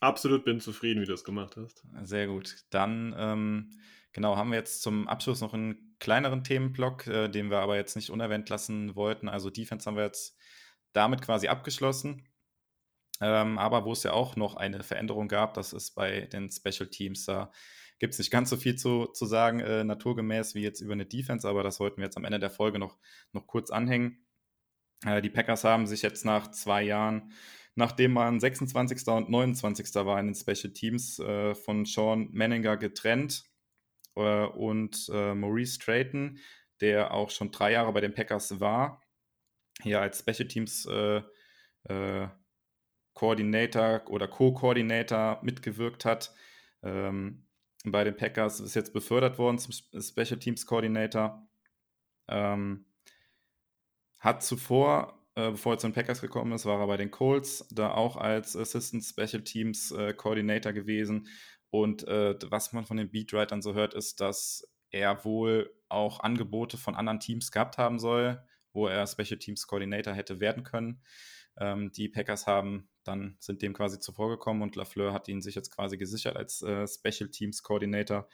Absolut bin zufrieden, wie du es gemacht hast. Sehr gut. Dann, ähm, genau, haben wir jetzt zum Abschluss noch einen kleineren Themenblock, äh, den wir aber jetzt nicht unerwähnt lassen wollten. Also Defense haben wir jetzt damit quasi abgeschlossen. Ähm, aber wo es ja auch noch eine Veränderung gab, das ist bei den Special Teams. Da gibt es nicht ganz so viel zu, zu sagen, äh, naturgemäß wie jetzt über eine Defense, aber das wollten wir jetzt am Ende der Folge noch, noch kurz anhängen. Äh, die Packers haben sich jetzt nach zwei Jahren, nachdem man 26. und 29. war in den Special Teams, äh, von Sean Menninger getrennt äh, und äh, Maurice Strayton, der auch schon drei Jahre bei den Packers war, hier als Special Teams äh, Coordinator oder Co-Coordinator mitgewirkt hat. Ähm, bei den Packers ist jetzt befördert worden zum Special Teams Coordinator. Ähm, hat zuvor, äh, bevor er zu den Packers gekommen ist, war er bei den Colts, da auch als Assistant Special Teams äh, Coordinator gewesen. Und äh, was man von den Beatwritern so hört, ist, dass er wohl auch Angebote von anderen Teams gehabt haben soll, wo er Special Teams Coordinator hätte werden können. Ähm, die Packers haben dann sind dem quasi zuvor gekommen und Lafleur hat ihn sich jetzt quasi gesichert als äh, Special Teams Coordinator.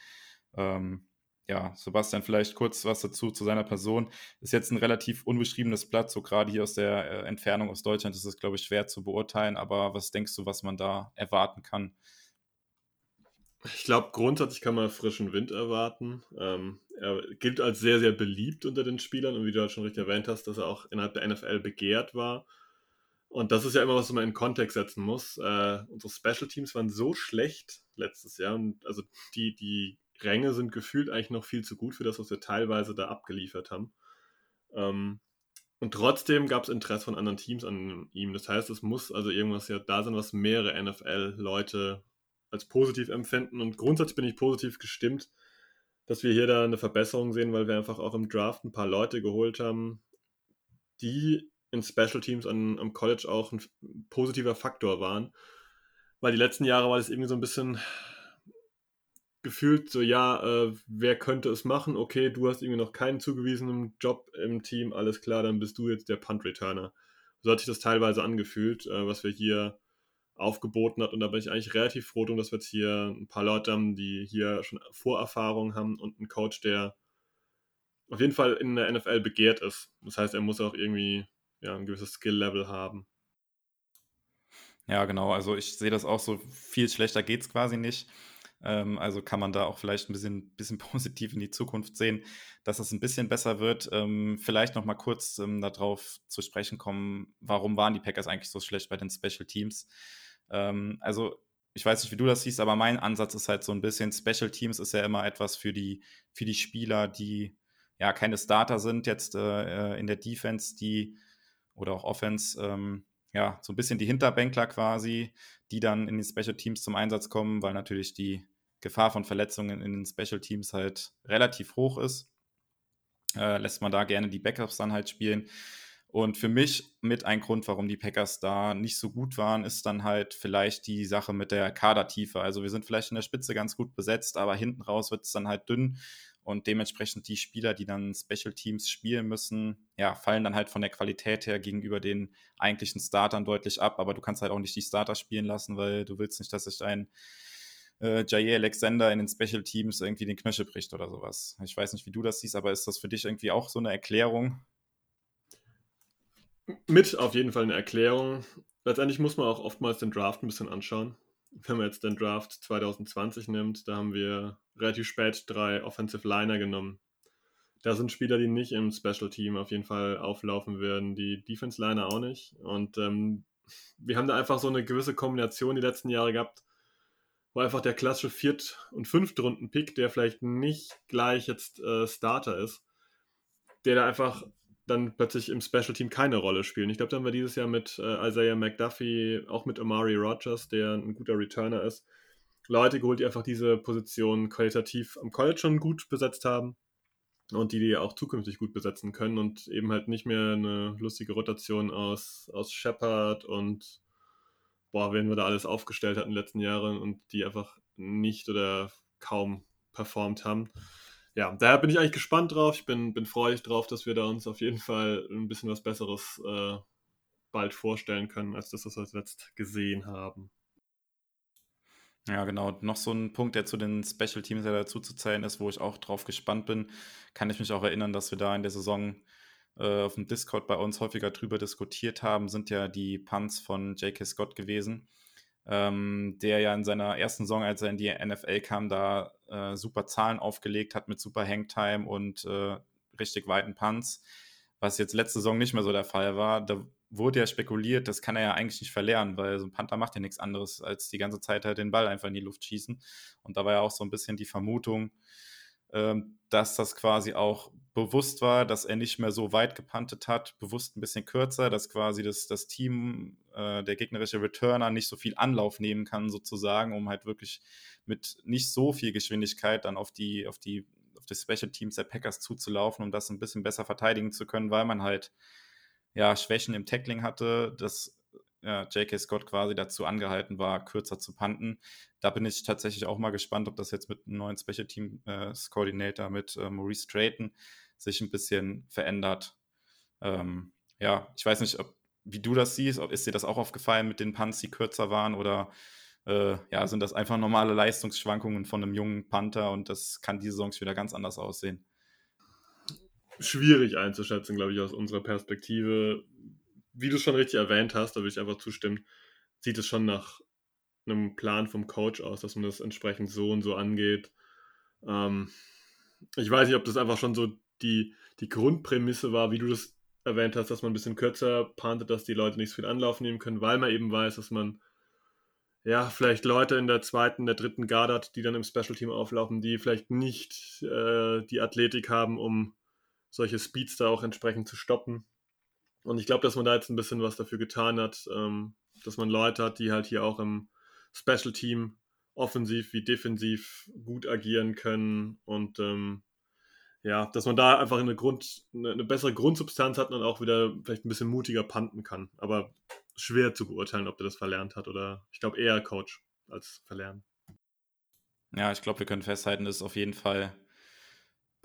Ähm, ja, Sebastian, vielleicht kurz was dazu zu seiner Person. Ist jetzt ein relativ unbeschriebenes Blatt, so gerade hier aus der äh, Entfernung aus Deutschland ist es, glaube ich, schwer zu beurteilen. Aber was denkst du, was man da erwarten kann? Ich glaube, grundsätzlich kann man frischen Wind erwarten. Ähm, er gilt als sehr, sehr beliebt unter den Spielern und wie du halt schon richtig erwähnt hast, dass er auch innerhalb der NFL begehrt war. Und das ist ja immer, was man in Kontext setzen muss. Äh, unsere Special Teams waren so schlecht letztes Jahr und also die, die Ränge sind gefühlt eigentlich noch viel zu gut für das, was wir teilweise da abgeliefert haben. Ähm, und trotzdem gab es Interesse von anderen Teams an ihm. Das heißt, es muss also irgendwas ja da sein, was mehrere NFL-Leute als positiv empfinden. Und grundsätzlich bin ich positiv gestimmt, dass wir hier da eine Verbesserung sehen, weil wir einfach auch im Draft ein paar Leute geholt haben, die in Special Teams an, am College auch ein positiver Faktor waren. Weil die letzten Jahre war das irgendwie so ein bisschen gefühlt so, ja, äh, wer könnte es machen? Okay, du hast irgendwie noch keinen zugewiesenen Job im Team, alles klar, dann bist du jetzt der Punt-Returner. So hat sich das teilweise angefühlt, äh, was wir hier aufgeboten hat. Und da bin ich eigentlich relativ froh dass wir jetzt hier ein paar Leute haben, die hier schon Vorerfahrung haben und einen Coach, der auf jeden Fall in der NFL begehrt ist. Das heißt, er muss auch irgendwie ja, ein gewisses Skill-Level haben. Ja, genau. Also ich sehe das auch so, viel schlechter geht es quasi nicht. Ähm, also kann man da auch vielleicht ein bisschen, bisschen *laughs* positiv in die Zukunft sehen, dass es ein bisschen besser wird. Ähm, vielleicht noch mal kurz ähm, darauf zu sprechen kommen, warum waren die Packers eigentlich so schlecht bei den Special Teams? Ähm, also ich weiß nicht, wie du das siehst, aber mein Ansatz ist halt so ein bisschen, Special Teams ist ja immer etwas für die, für die Spieler, die ja keine Starter sind jetzt äh, äh in der Defense, die oder auch Offense, ähm, ja, so ein bisschen die Hinterbänkler quasi, die dann in den Special Teams zum Einsatz kommen, weil natürlich die Gefahr von Verletzungen in den Special Teams halt relativ hoch ist. äh, lässt man da gerne die Backups dann halt spielen. Und für mich mit ein Grund, warum die Packers da nicht so gut waren, ist dann halt vielleicht die Sache mit der Kadertiefe. Also wir sind vielleicht in der Spitze ganz gut besetzt, aber hinten raus wird es dann halt dünn. Und dementsprechend die Spieler, die dann Special Teams spielen müssen, ja, fallen dann halt von der Qualität her gegenüber den eigentlichen Startern deutlich ab. Aber du kannst halt auch nicht die Starter spielen lassen, weil du willst nicht, dass sich ein äh, Jair Alexander in den Special Teams irgendwie den Knöchel bricht oder sowas. Ich weiß nicht, wie du das siehst, aber ist das für dich irgendwie auch so eine Erklärung? Mit auf jeden Fall eine Erklärung. Letztendlich muss man auch oftmals den Draft ein bisschen anschauen. Wenn man jetzt den Draft 2020 nimmt, da haben wir relativ spät drei Offensive Liner genommen. Da sind Spieler, die nicht im Special Team auf jeden Fall auflaufen werden, die Defense Liner auch nicht. Und ähm, wir haben da einfach so eine gewisse Kombination die letzten Jahre gehabt, wo einfach der klassische Viert- und Fünftrunden-Pick, der vielleicht nicht gleich jetzt äh, Starter ist, der da einfach dann plötzlich im Special Team keine Rolle spielen. Ich glaube, da haben wir dieses Jahr mit äh, Isaiah McDuffie, auch mit Amari Rogers, der ein guter Returner ist, Leute geholt, die einfach diese Position qualitativ am College schon gut besetzt haben und die die auch zukünftig gut besetzen können und eben halt nicht mehr eine lustige Rotation aus, aus Shepard und boah, wen wir da alles aufgestellt hatten in den letzten Jahren und die einfach nicht oder kaum performt haben ja, daher bin ich eigentlich gespannt drauf. Ich bin, bin freudig drauf, dass wir da uns auf jeden Fall ein bisschen was Besseres äh, bald vorstellen können, als das, was wir jetzt gesehen haben. Ja, genau. Noch so ein Punkt, der zu den Special Teams ja dazu zu zählen ist, wo ich auch drauf gespannt bin, kann ich mich auch erinnern, dass wir da in der Saison äh, auf dem Discord bei uns häufiger drüber diskutiert haben, sind ja die Punts von J.K. Scott gewesen ähm, der ja in seiner ersten Saison, als er in die NFL kam, da äh, super Zahlen aufgelegt hat mit super Hangtime und äh, richtig weiten Punts, was jetzt letzte Saison nicht mehr so der Fall war. Da wurde ja spekuliert, das kann er ja eigentlich nicht verlernen, weil so ein Panther macht ja nichts anderes, als die ganze Zeit halt den Ball einfach in die Luft schießen. Und da war ja auch so ein bisschen die Vermutung, ähm, dass das quasi auch bewusst war, dass er nicht mehr so weit gepantet hat, bewusst ein bisschen kürzer, dass quasi das, das Team, äh, der gegnerische Returner nicht so viel Anlauf nehmen kann, sozusagen, um halt wirklich mit nicht so viel Geschwindigkeit dann auf die, auf die, auf die Special Teams der Packers zuzulaufen, um das ein bisschen besser verteidigen zu können, weil man halt ja Schwächen im Tackling hatte, das ja, J.K. Scott quasi dazu angehalten war, kürzer zu panten. Da bin ich tatsächlich auch mal gespannt, ob das jetzt mit einem neuen Special Teams Coordinator mit äh, Maurice Drayton sich ein bisschen verändert. Ähm, ja, ich weiß nicht, ob, wie du das siehst. Ist dir das auch aufgefallen mit den Punts, die kürzer waren oder äh, ja, sind das einfach normale Leistungsschwankungen von einem jungen Panther und das kann diese Saison wieder ganz anders aussehen? Schwierig einzuschätzen, glaube ich, aus unserer Perspektive wie du schon richtig erwähnt hast, da würde ich einfach zustimmen, sieht es schon nach einem Plan vom Coach aus, dass man das entsprechend so und so angeht. Ähm, ich weiß nicht, ob das einfach schon so die, die Grundprämisse war, wie du das erwähnt hast, dass man ein bisschen kürzer pantet, dass die Leute nicht so viel Anlauf nehmen können, weil man eben weiß, dass man ja, vielleicht Leute in der zweiten, der dritten Garde hat, die dann im Special Team auflaufen, die vielleicht nicht äh, die Athletik haben, um solche Speedster auch entsprechend zu stoppen. Und ich glaube, dass man da jetzt ein bisschen was dafür getan hat, ähm, dass man Leute hat, die halt hier auch im Special Team offensiv wie defensiv gut agieren können und ähm, ja, dass man da einfach eine, Grund, eine, eine, bessere Grundsubstanz hat und auch wieder vielleicht ein bisschen mutiger panten kann. Aber schwer zu beurteilen, ob der das verlernt hat oder ich glaube eher Coach als verlernen. Ja, ich glaube, wir können festhalten, dass auf jeden Fall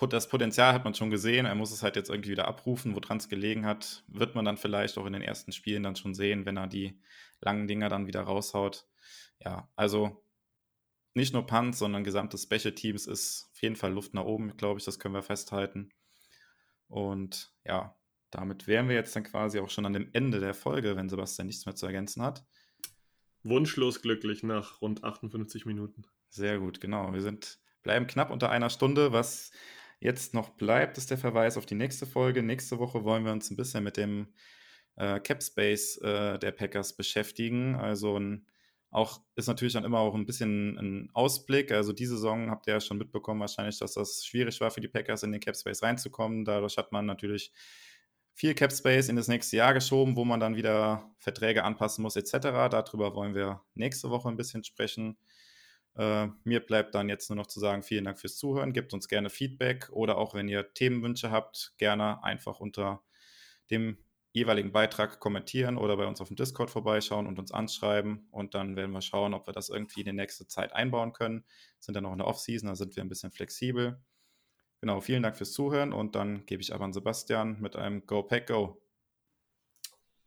das Potenzial hat man schon gesehen. Er muss es halt jetzt irgendwie wieder abrufen. Woran es gelegen hat, wird man dann vielleicht auch in den ersten Spielen dann schon sehen, wenn er die langen Dinger dann wieder raushaut. Ja, also nicht nur Punts, sondern gesamtes Special Teams ist auf jeden Fall Luft nach oben, glaube ich. Das können wir festhalten. Und ja, damit wären wir jetzt dann quasi auch schon an dem Ende der Folge, wenn Sebastian nichts mehr zu ergänzen hat. Wunschlos glücklich nach rund 58 Minuten. Sehr gut, genau. Wir sind, bleiben knapp unter einer Stunde, was jetzt noch bleibt, ist der Verweis auf die nächste Folge. Nächste Woche wollen wir uns ein bisschen mit dem äh, Cap Space äh, der Packers beschäftigen. Also ein, auch ist natürlich dann immer auch ein bisschen ein Ausblick. Also diese Saison habt ihr ja schon mitbekommen, wahrscheinlich, dass das schwierig war für die Packers in den Cap Space reinzukommen. Dadurch hat man natürlich viel Cap Space in das nächste Jahr geschoben, wo man dann wieder Verträge anpassen muss etc. Darüber wollen wir nächste Woche ein bisschen sprechen. Äh, mir bleibt dann jetzt nur noch zu sagen, vielen Dank fürs Zuhören. Gebt uns gerne Feedback oder auch wenn ihr Themenwünsche habt, gerne einfach unter dem jeweiligen Beitrag kommentieren oder bei uns auf dem Discord vorbeischauen und uns anschreiben. Und dann werden wir schauen, ob wir das irgendwie in die nächste Zeit einbauen können. Sind dann noch in der Off-Season, da sind wir ein bisschen flexibel. Genau, vielen Dank fürs Zuhören und dann gebe ich aber an Sebastian mit einem Go Pack Go.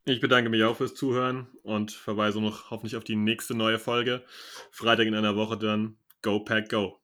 Ich bedanke mich auch fürs Zuhören und verweise noch hoffentlich auf die nächste neue Folge. Freitag in einer Woche dann Go Pack Go.